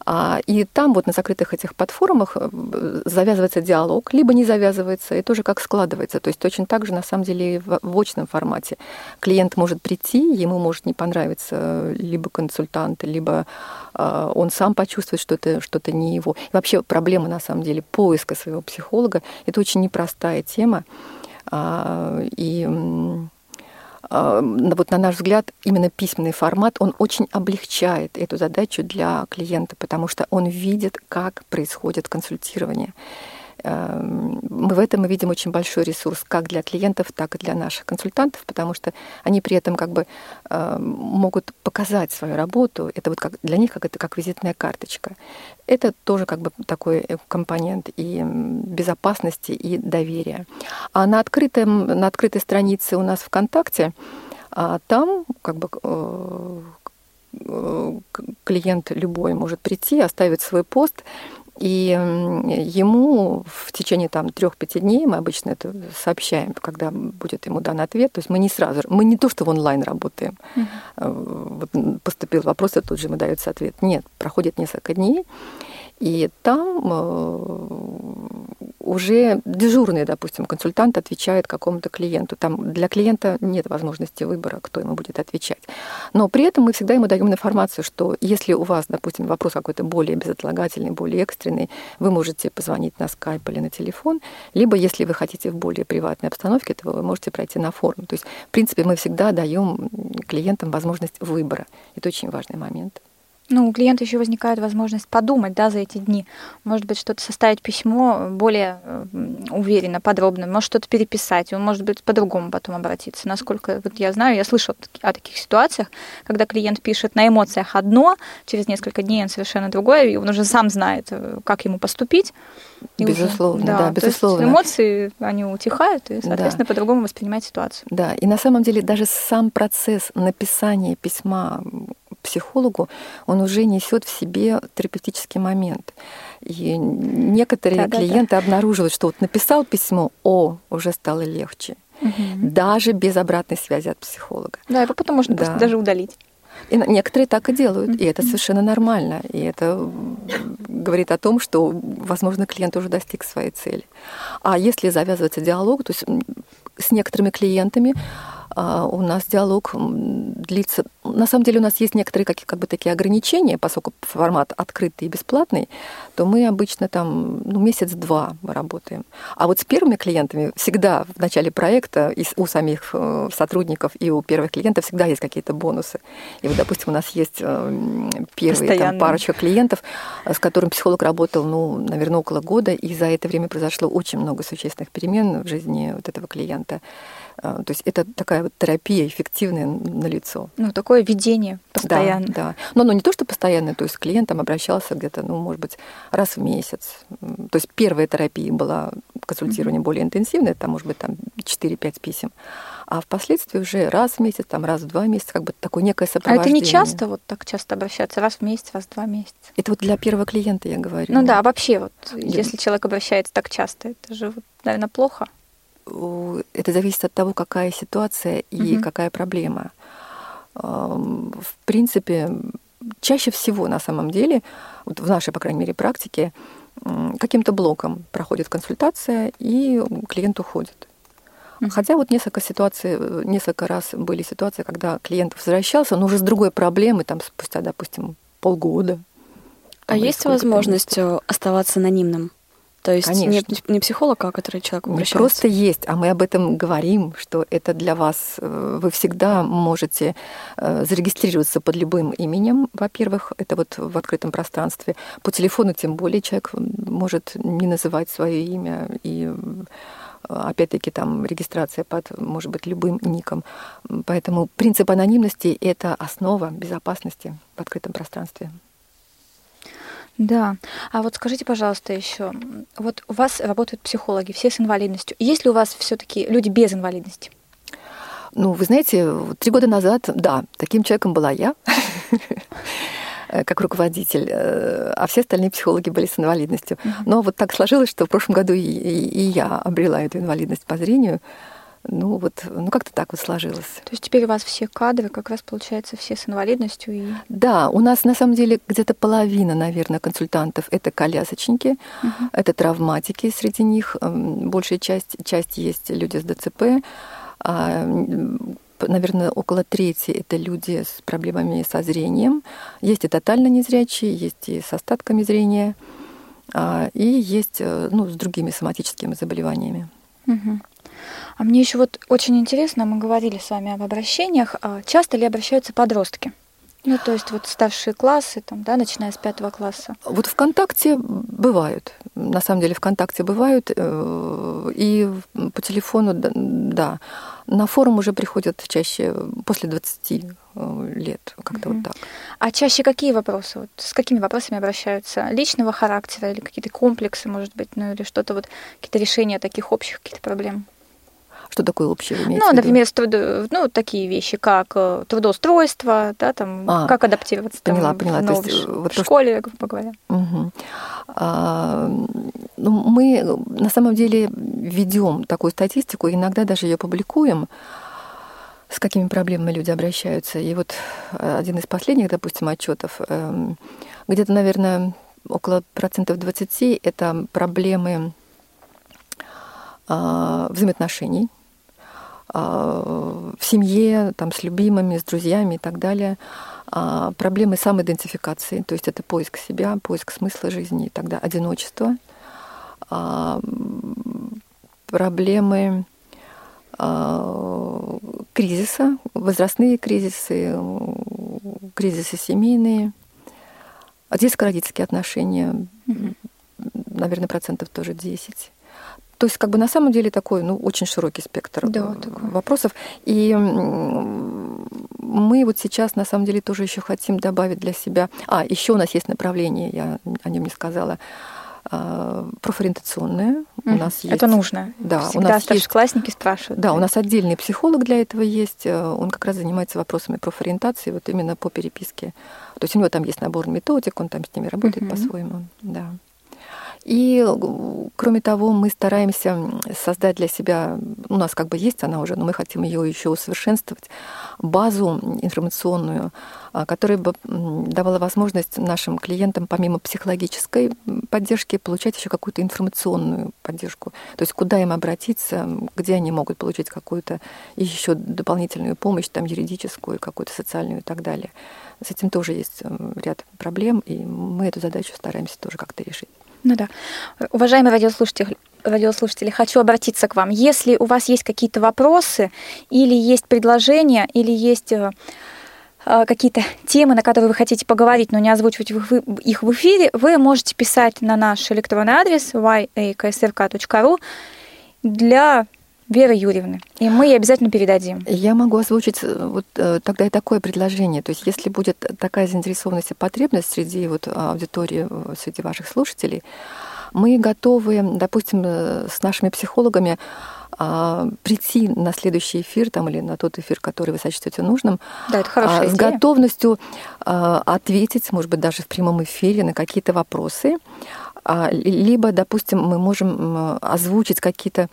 А, И там вот на закрытых этих платформах э, завязывается диалог, либо не завязывается, и тоже как складывается. То есть точно так же на самом деле в в очном формате. Клиент может прийти, ему может не понравиться э, либо консультант, либо э, он сам почувствует, что это что-то не его. И вообще проблема на самом деле поиска своего психолога – это очень непростая тема. А, И вот на наш взгляд, именно письменный формат, он очень облегчает эту задачу для клиента, потому что он видит, как происходит консультирование. Эм, мы в этом мы видим очень большой ресурс как для клиентов, так и для наших консультантов, потому что они при этом как бы эм, могут показать свою работу. Это вот как для них как это как визитная карточка. Это тоже как бы такой компонент и безопасности, и доверия. А на, открытом, на открытой странице у нас ВКонтакте а там как бы э, э, клиент любой может прийти, оставить свой пост, и ему в течение там трех-пяти дней, мы обычно это сообщаем, когда будет ему дан ответ, то есть мы не сразу, мы не то, что в онлайн работаем, mm-hmm. вот поступил вопрос, и тут же ему дается ответ. Нет, проходит несколько дней, и там уже дежурный, допустим, консультант отвечает какому-то клиенту. Там для клиента нет возможности выбора, кто ему будет отвечать. Но при этом мы всегда ему даем информацию, что если у вас, допустим, вопрос какой-то более безотлагательный, более экстренный, вы можете позвонить на скайп или на телефон, либо если вы хотите в более приватной обстановке, то вы можете пройти на форум. То есть, в принципе, мы всегда даем клиентам возможность выбора. Это очень важный момент. Ну, у клиента еще возникает возможность подумать, да, за эти дни. Может быть, что-то составить письмо более уверенно, подробно, может что-то переписать, он может быть по-другому потом обратиться. Насколько вот я знаю, я слышала о таких ситуациях, когда клиент пишет на эмоциях одно, через несколько дней он совершенно другое, и он уже сам знает, э, как ему поступить. И безусловно, уже, да, да, безусловно. эмоции, они утихают, и, соответственно, да. по-другому воспринимать ситуацию. Да, и на самом деле даже сам процесс написания письма психологу, он уже несет в себе терапевтический момент. И некоторые да, клиенты да, да. обнаруживают, что вот написал письмо, о, уже стало легче. Угу. Даже без обратной связи от психолога. Да, его потом можно да. просто даже удалить. И некоторые так и делают, и это совершенно нормально. И это говорит о том, что, возможно, клиент уже достиг своей цели. А если завязывается диалог, то есть с некоторыми клиентами у нас диалог длится... На самом деле у нас есть некоторые как, как бы такие ограничения, поскольку формат открытый и бесплатный, то мы обычно там ну, месяц-два мы работаем. А вот с первыми клиентами всегда в начале проекта и у самих э, сотрудников, и у первых клиентов всегда есть какие-то бонусы. И вот, допустим, у нас есть э, первые там, парочка клиентов, с которым психолог работал, ну, наверное, около года, и за это время произошло очень много существенных перемен в жизни вот этого клиента. А, то есть это такая вот терапия эффективная на лицо. Ну, такое ведение постоянно. Да, да. Но оно не то, что постоянное, то есть клиент там обращался где-то, ну, может быть, раз в месяц. То есть первая терапия была консультирование mm-hmm. более интенсивное, там, может быть, там 4-5 писем. А впоследствии уже раз в месяц, там, раз в два месяца, как бы такое некое сопровождение. А это не часто вот так часто обращаться? Раз в месяц, раз в два месяца? Это вот для первого клиента, я говорю. Ну да, вообще вот, если человек обращается так часто, это же, наверное, плохо это зависит от того, какая ситуация и угу. какая проблема. В принципе, чаще всего на самом деле, вот в нашей, по крайней мере, практике, каким-то блоком проходит консультация, и клиент уходит. Хотя вот несколько ситуаций, несколько раз были ситуации, когда клиент возвращался, но уже с другой проблемой, там спустя, допустим, полгода. А есть возможность э, оставаться анонимным? То есть Конечно. нет не психолога, а который человек обращается? Не просто есть, а мы об этом говорим, что это для вас, э, вы всегда можете э, зарегистрироваться под любым именем, во-первых, это вот в открытом пространстве. По телефону тем более человек может не называть свое имя и э, опять-таки там регистрация под, может быть, любым ником. Поэтому принцип анонимности — это основа безопасности в открытом пространстве. Да. А вот скажите, пожалуйста, еще, вот у вас работают психологи, все с инвалидностью. Есть ли у вас все-таки люди без инвалидности? Ну, вы знаете, три года назад, да, таким человеком была я как руководитель, э, а все остальные психологи были с инвалидностью. Но вот так сложилось, что в прошлом году и, и я обрела эту инвалидность по зрению. Ну вот, ну как-то так вот сложилось. То есть теперь у вас все кадры как раз получается все с инвалидностью и. Да, у нас на самом деле где-то половина, наверное, консультантов это колясочники, угу. это травматики среди них, большая часть часть есть люди с ДЦП. А, наверное, около трети это люди с проблемами со зрением. Есть и тотально незрячие, есть и с остатками зрения, а, и есть э, ну, с другими соматическими заболеваниями. Угу. А мне еще вот очень интересно, мы говорили с вами об обращениях. А часто ли обращаются подростки? Ну, то есть вот старшие классы, там, да, начиная с пятого класса. Вот ВКонтакте бывают. На самом деле ВКонтакте бывают. э, И по телефону, да. На форум уже приходят чаще после 20 э, лет, как-то Мгм. вот так. А чаще какие вопросы? Вот с какими вопросами обращаются? Личного характера или какие-то комплексы, может быть, ну или что-то вот, какие-то решения таких общих каких-то проблем? Что такое общее Ну, например, труд- ну, такие вещи, как э, трудоустройство, да, там, А, как адаптироваться там, поняла, поняла. в То есть, э, вот в то, что- школе, грубо говоря. Мгм. А, ну, мы на самом деле ведем такую статистику, иногда даже ее публикуем, с какими проблемами люди обращаются. И вот э, один из последних, допустим, отчетов, эм, где-то, наверное, около процентов 20 это проблемы а, взаимоотношений в семье, там, с любимыми, с друзьями и так далее. А, Проблемы самоидентификации, то есть это поиск себя, поиск смысла жизни и тогда одиночество. А, Проблемы а, кризиса, возрастные кризисы, кризисы семейные, а детско-родительские отношения, наверное, процентов тоже 10. То есть, как бы на самом деле такой, ну, очень широкий спектр Да, э, такой. вопросов. И мы вот сейчас на самом деле тоже еще хотим добавить для себя. А, еще у нас есть направление, я о нем не сказала, а, профориентационное. У Мгм. нас есть. Это нужно. Да, у Всегда нас есть старшеклассники спрашивают. да, у нас отдельный психолог для этого есть. э, Он как раз занимается вопросами профориентации, вот именно по переписке. То есть у него там есть набор методик, он там с ними работает Мгм. по-своему. Да. И э, кроме того, мы стараемся создать для себя, у нас как бы есть она уже, но мы хотим ее еще усовершенствовать, базу информационную, а, которая бы давала возможность нашим клиентам помимо психологической поддержки получать еще какую-то информационную поддержку. То есть куда им обратиться, где они могут получить какую-то еще дополнительную помощь, там юридическую, какую-то социальную и так далее. С этим тоже есть м, ряд проблем, и мы эту задачу стараемся тоже как-то решить. Ну да. Уважаемые радиослушатели, радиослушатели, хочу обратиться к вам. Если у вас есть какие-то вопросы, или есть предложения, или есть э, э, какие-то темы, на которые вы хотите поговорить, но не озвучивать их в эфире, вы можете писать на наш электронный адрес yaksrk.ru для Веры Юрьевны. И мы ей обязательно передадим. Я могу озвучить э, вот э, тогда и такое предложение. То есть если будет такая заинтересованность и потребность среди вот аудитории, э, среди ваших слушателей, мы готовы, допустим, с нашими психологами а, прийти на следующий эфир там, или на тот эфир, который вы сочтете нужным, Да, это а, с идея. готовностью а, ответить, может быть, даже в прямом эфире на какие-то вопросы. А, ли- Либо, допустим, мы можем озвучить какие-то,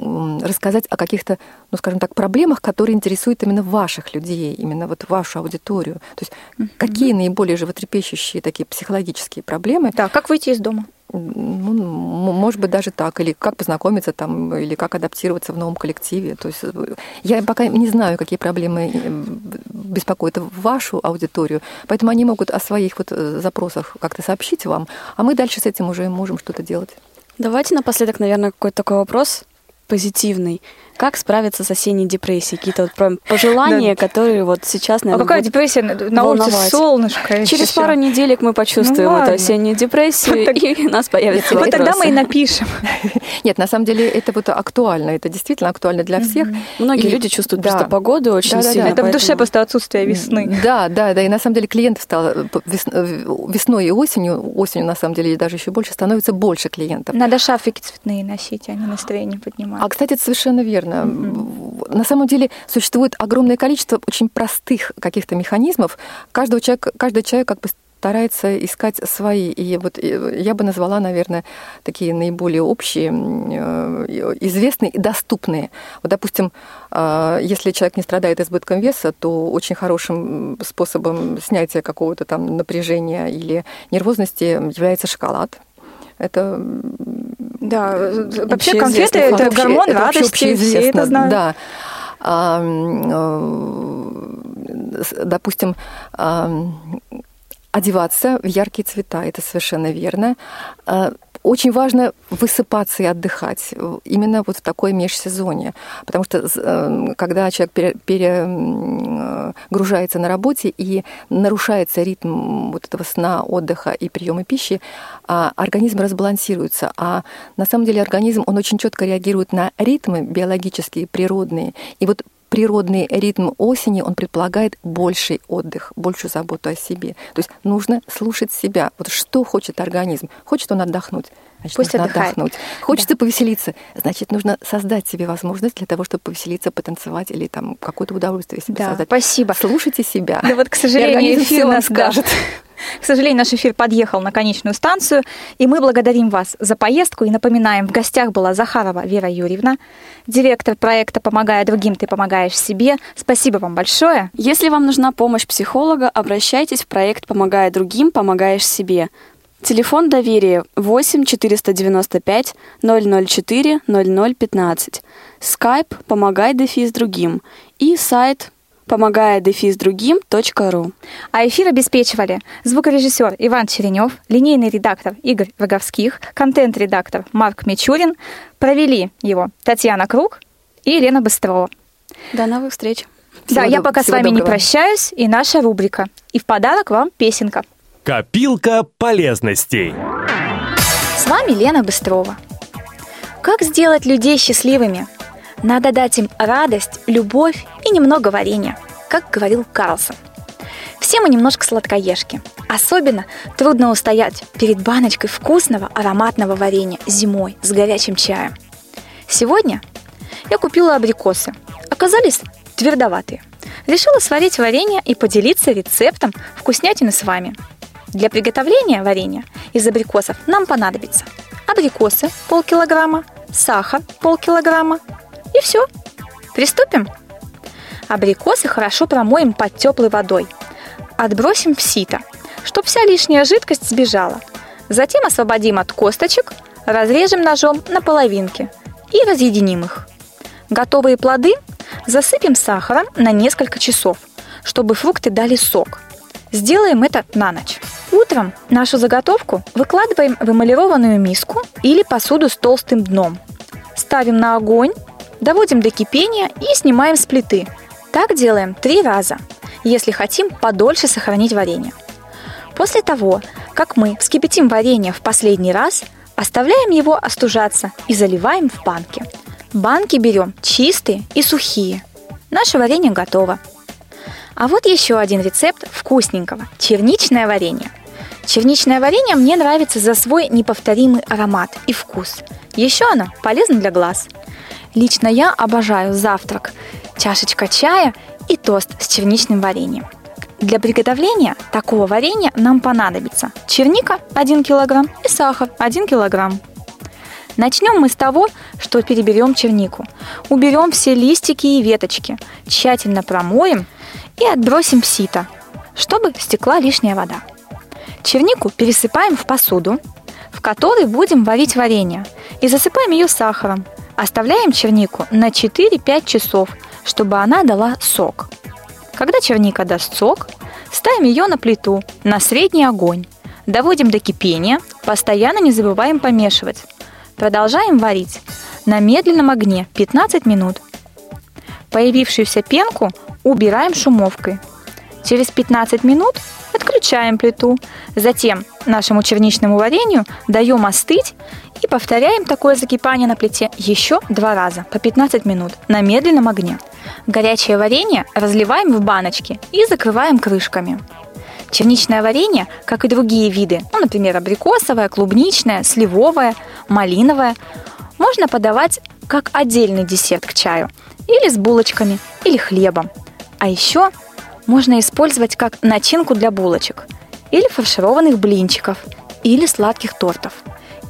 рассказать о каких-то, ну, скажем так, проблемах, которые интересуют именно ваших людей, именно вот вашу аудиторию. То есть какие наиболее животрепещущие такие психологические проблемы, Да, как выйти из дома? ну, может быть, даже так, или как познакомиться там, или как адаптироваться в новом коллективе. То есть э, я пока не знаю, какие проблемы э, беспокоят вашу аудиторию, поэтому они могут о своих вот э, запросах как-то сообщить вам, а мы дальше с этим уже можем что-то делать. Давайте напоследок, наверное, какой-то такой вопрос позитивный. Как справиться с осенней депрессией? Какие-то вот прям пожелания, которые вот сейчас, А наверное, какая будут депрессия? На улице солнышко. Через пару неделек мы почувствуем Ну эту ладно. осеннюю депрессию, Вот так- и у нас появятся Вот тогда мы и напишем. Нет, на самом деле это вот актуально, это действительно актуально для всех. Многие И- люди чувствуют да. просто погоду очень сильно. Это в душе просто отсутствие весны. Да, да, да. И на самом деле клиентов стало э, э, весной и осенью, осенью на самом деле даже еще больше становится больше клиентов. Надо шарфики цветные носить, они настроение поднимают. А, кстати, это совершенно верно. На самом деле существует огромное количество очень простых каких-то механизмов. Каждого человека, каждый человек как бы старается искать свои. И вот э, я бы назвала, наверное, такие наиболее общие, э, известные и доступные. Вот, допустим, э, если человек не страдает избытком веса, то очень хорошим способом снятия какого-то там напряжения или нервозности является шоколад. Это Да, вообще Общеизвестный конфеты это Вообще- гормон это вообще радости, все это знают. Да. А, э, допустим, а, одеваться в яркие цвета, это совершенно верно. Очень важно высыпаться и отдыхать именно вот в такое межсезонье, потому что э, когда человек перегружается на работе и нарушается ритм вот этого сна, отдыха и приема пищи, а организм разбалансируется, а на самом деле организм, он очень четко реагирует на ритмы биологические, природные, и вот природный ритм осени, он предполагает больший отдых, большую заботу о себе. То есть нужно слушать себя. Вот что хочет организм? Хочет он отдохнуть? Значит, Пусть нужно отдыхает. отдохнуть. Хочется да. повеселиться, значит, нужно создать себе возможность для того, чтобы повеселиться, потанцевать или там какое-то удовольствие себе да, создать. Спасибо. Слушайте себя. Да вот, к сожалению, эфир нас скажет. К сожалению, наш эфир подъехал на конечную станцию, и мы благодарим вас за поездку и напоминаем, в гостях была Захарова Вера Юрьевна, директор проекта «Помогая другим, ты помогаешь себе». Спасибо вам большое. Если вам нужна помощь психолога, обращайтесь в проект «Помогая другим, помогаешь себе». Телефон доверия 8 495 004 0015. Skype «Помогай дефис другим» и сайт помогая дефис другим .ру. А эфир обеспечивали звукорежиссер Иван Черенев, линейный редактор Игорь Роговских, контент-редактор Марк Мичурин. Провели его Татьяна Круг и Елена Быстрова. До новых встреч. Всего да, я пока с вами доброго. не прощаюсь, и наша рубрика. И в подарок вам песенка. Копилка полезностей. С вами Лена Быстрова. Как сделать людей счастливыми? Надо дать им радость, любовь и немного варенья, как говорил Карлсон. Все мы немножко сладкоежки. Особенно трудно устоять перед баночкой вкусного ароматного варенья зимой с горячим чаем. Сегодня я купила абрикосы. Оказались твердоватые. Решила сварить варенье и поделиться рецептом вкуснятины с вами – для приготовления варенья из абрикосов нам понадобится абрикосы полкилограмма, сахар полкилограмма и все. Приступим. Абрикосы хорошо промоем под теплой водой. Отбросим в сито, чтобы вся лишняя жидкость сбежала. Затем освободим от косточек, разрежем ножом на половинки и разъединим их. Готовые плоды засыпем сахаром на несколько часов, чтобы фрукты дали сок. Сделаем это на ночь. Утром нашу заготовку выкладываем в эмалированную миску или посуду с толстым дном. Ставим на огонь, доводим до кипения и снимаем с плиты. Так делаем три раза, если хотим подольше сохранить варенье. После того, как мы вскипятим варенье в последний раз, оставляем его остужаться и заливаем в банки. Банки берем чистые и сухие. Наше варенье готово. А вот еще один рецепт вкусненького – черничное варенье. Черничное варенье мне нравится за свой неповторимый аромат и вкус. Еще оно полезно для глаз. Лично я обожаю завтрак, чашечка чая и тост с черничным вареньем. Для приготовления такого варенья нам понадобится черника 1 кг и сахар 1 кг. Начнем мы с того, что переберем чернику. Уберем все листики и веточки, тщательно промоем и отбросим сито, чтобы стекла лишняя вода. Чернику пересыпаем в посуду, в которой будем варить варенье, и засыпаем ее сахаром. Оставляем чернику на 4-5 часов, чтобы она дала сок. Когда черника даст сок, ставим ее на плиту на средний огонь. Доводим до кипения, постоянно не забываем помешивать. Продолжаем варить на медленном огне 15 минут. Появившуюся пенку убираем шумовкой. Через 15 минут Отключаем плиту. Затем нашему черничному варенью даем остыть и повторяем такое закипание на плите еще два раза по 15 минут на медленном огне. Горячее варенье разливаем в баночки и закрываем крышками. Черничное варенье, как и другие виды, ну, например, абрикосовое, клубничное, сливовое, малиновое, можно подавать как отдельный десерт к чаю, или с булочками, или хлебом. А еще можно использовать как начинку для булочек или фаршированных блинчиков или сладких тортов.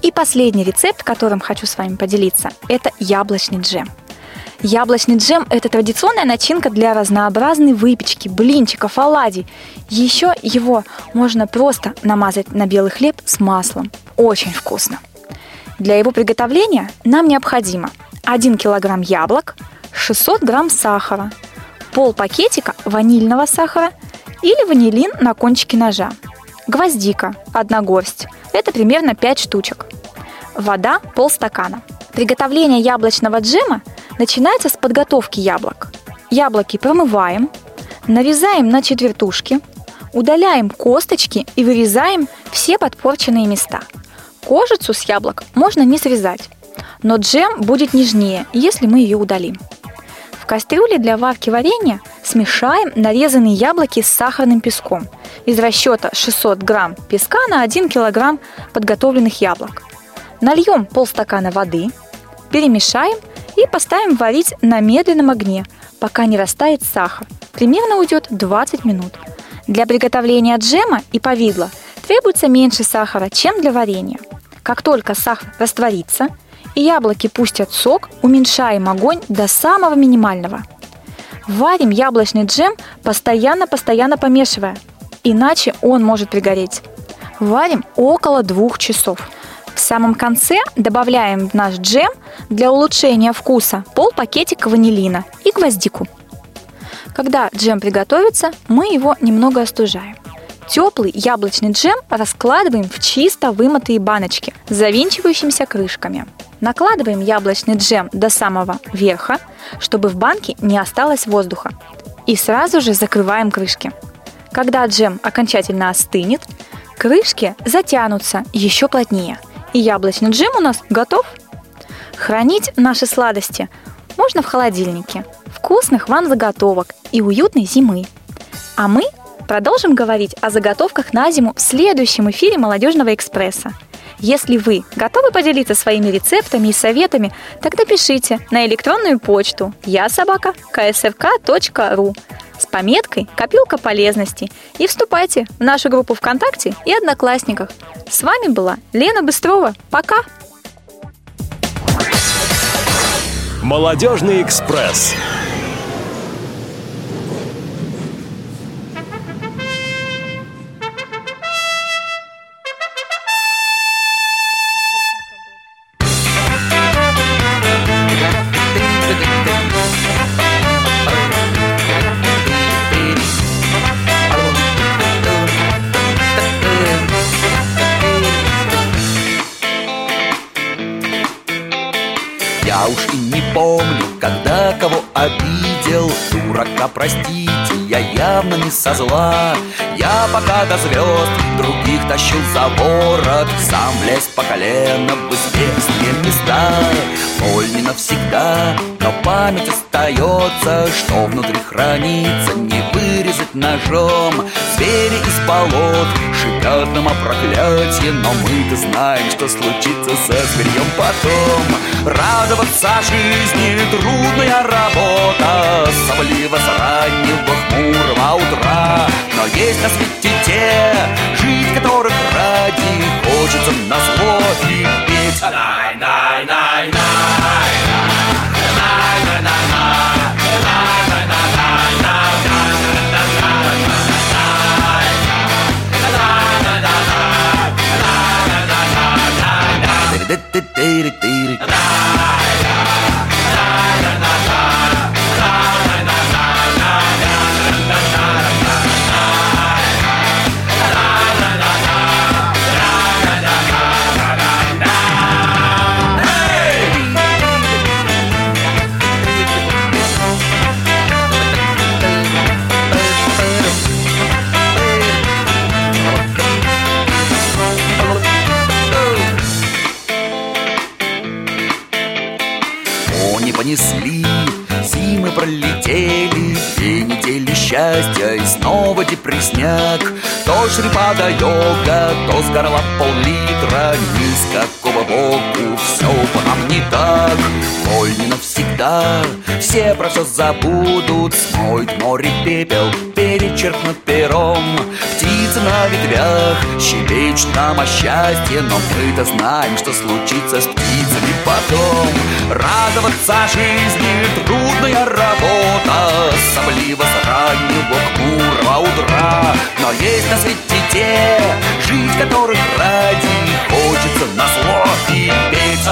И последний рецепт, которым хочу с вами поделиться, это яблочный джем. Яблочный джем – это традиционная начинка для разнообразной выпечки, блинчиков, оладий. Еще его можно просто намазать на белый хлеб с маслом. Очень вкусно. Для его приготовления нам необходимо 1 кг яблок, 600 грамм сахара – пол пакетика ванильного сахара или ванилин на кончике ножа. Гвоздика – одна горсть. Это примерно 5 штучек. вода полстакана. Приготовление яблочного джема начинается с подготовки яблок. Яблоки промываем, нарезаем на четвертушки, удаляем косточки и вырезаем все подпорченные места. Кожицу с яблок можно не срезать, но джем будет нежнее, если мы ее удалим. Кастрюле для варки варенья смешаем нарезанные яблоки с сахарным песком из расчета 600 грамм песка на 1 килограмм подготовленных яблок. Нальем полстакана воды, перемешаем и поставим варить на медленном огне, пока не растает сахар. Примерно уйдет 20 минут. Для приготовления джема и повидла требуется меньше сахара, чем для варенья. Как только сахар растворится яблоки пустят сок, уменьшаем огонь до самого минимального. Варим яблочный джем, постоянно-постоянно помешивая, иначе он может пригореть. Варим около двух часов. В самом конце добавляем в наш джем для улучшения вкуса пол пакетика ванилина и гвоздику. Когда джем приготовится, мы его немного остужаем. Теплый яблочный джем раскладываем в чисто вымытые баночки с завинчивающимися крышками. Накладываем яблочный джем до самого верха, чтобы в банке не осталось воздуха. И сразу же закрываем крышки. Когда джем окончательно остынет, крышки затянутся еще плотнее. И яблочный джем у нас готов. Хранить наши сладости можно в холодильнике, вкусных вам заготовок и уютной зимы. А мы продолжим говорить о заготовках на зиму в следующем эфире «Молодежного экспресса». Если вы готовы поделиться своими рецептами и советами, тогда пишите на электронную почту я с пометкой «Копилка полезностей» и вступайте в нашу группу ВКонтакте и Одноклассниках. С вами была Лена Быстрова. Пока! Молодежный экспресс. Не со зла. Я пока до звезд других тащил за ворот. Сам лез по колено в известные места. Боль не навсегда, но память остается Что внутри хранится, не вырезать ножом Звери из болот. Шипят нам о проклятие Но мы-то знаем, что случится со зверьем потом. Радоваться жизни трудная работа. Особливо с раннего хмурого утра Но есть на свете те, жить которых ради Хочется на зло и петь Най, най, най, най О, депресняк То шрипада йога, то с горла пол-литра. Ни с какого боку, все по нам не так. Боль не навсегда, все про все забудут. Смоет море пепел, перечеркнут пером Птицы на ветвях щебечут нам о счастье Но мы-то знаем, что случится с птицами потом. Радоваться жизни трудная работа Особливо с раннего хмурого утра. Но есть на свете те, жить которых ради Хочется на зло. И петь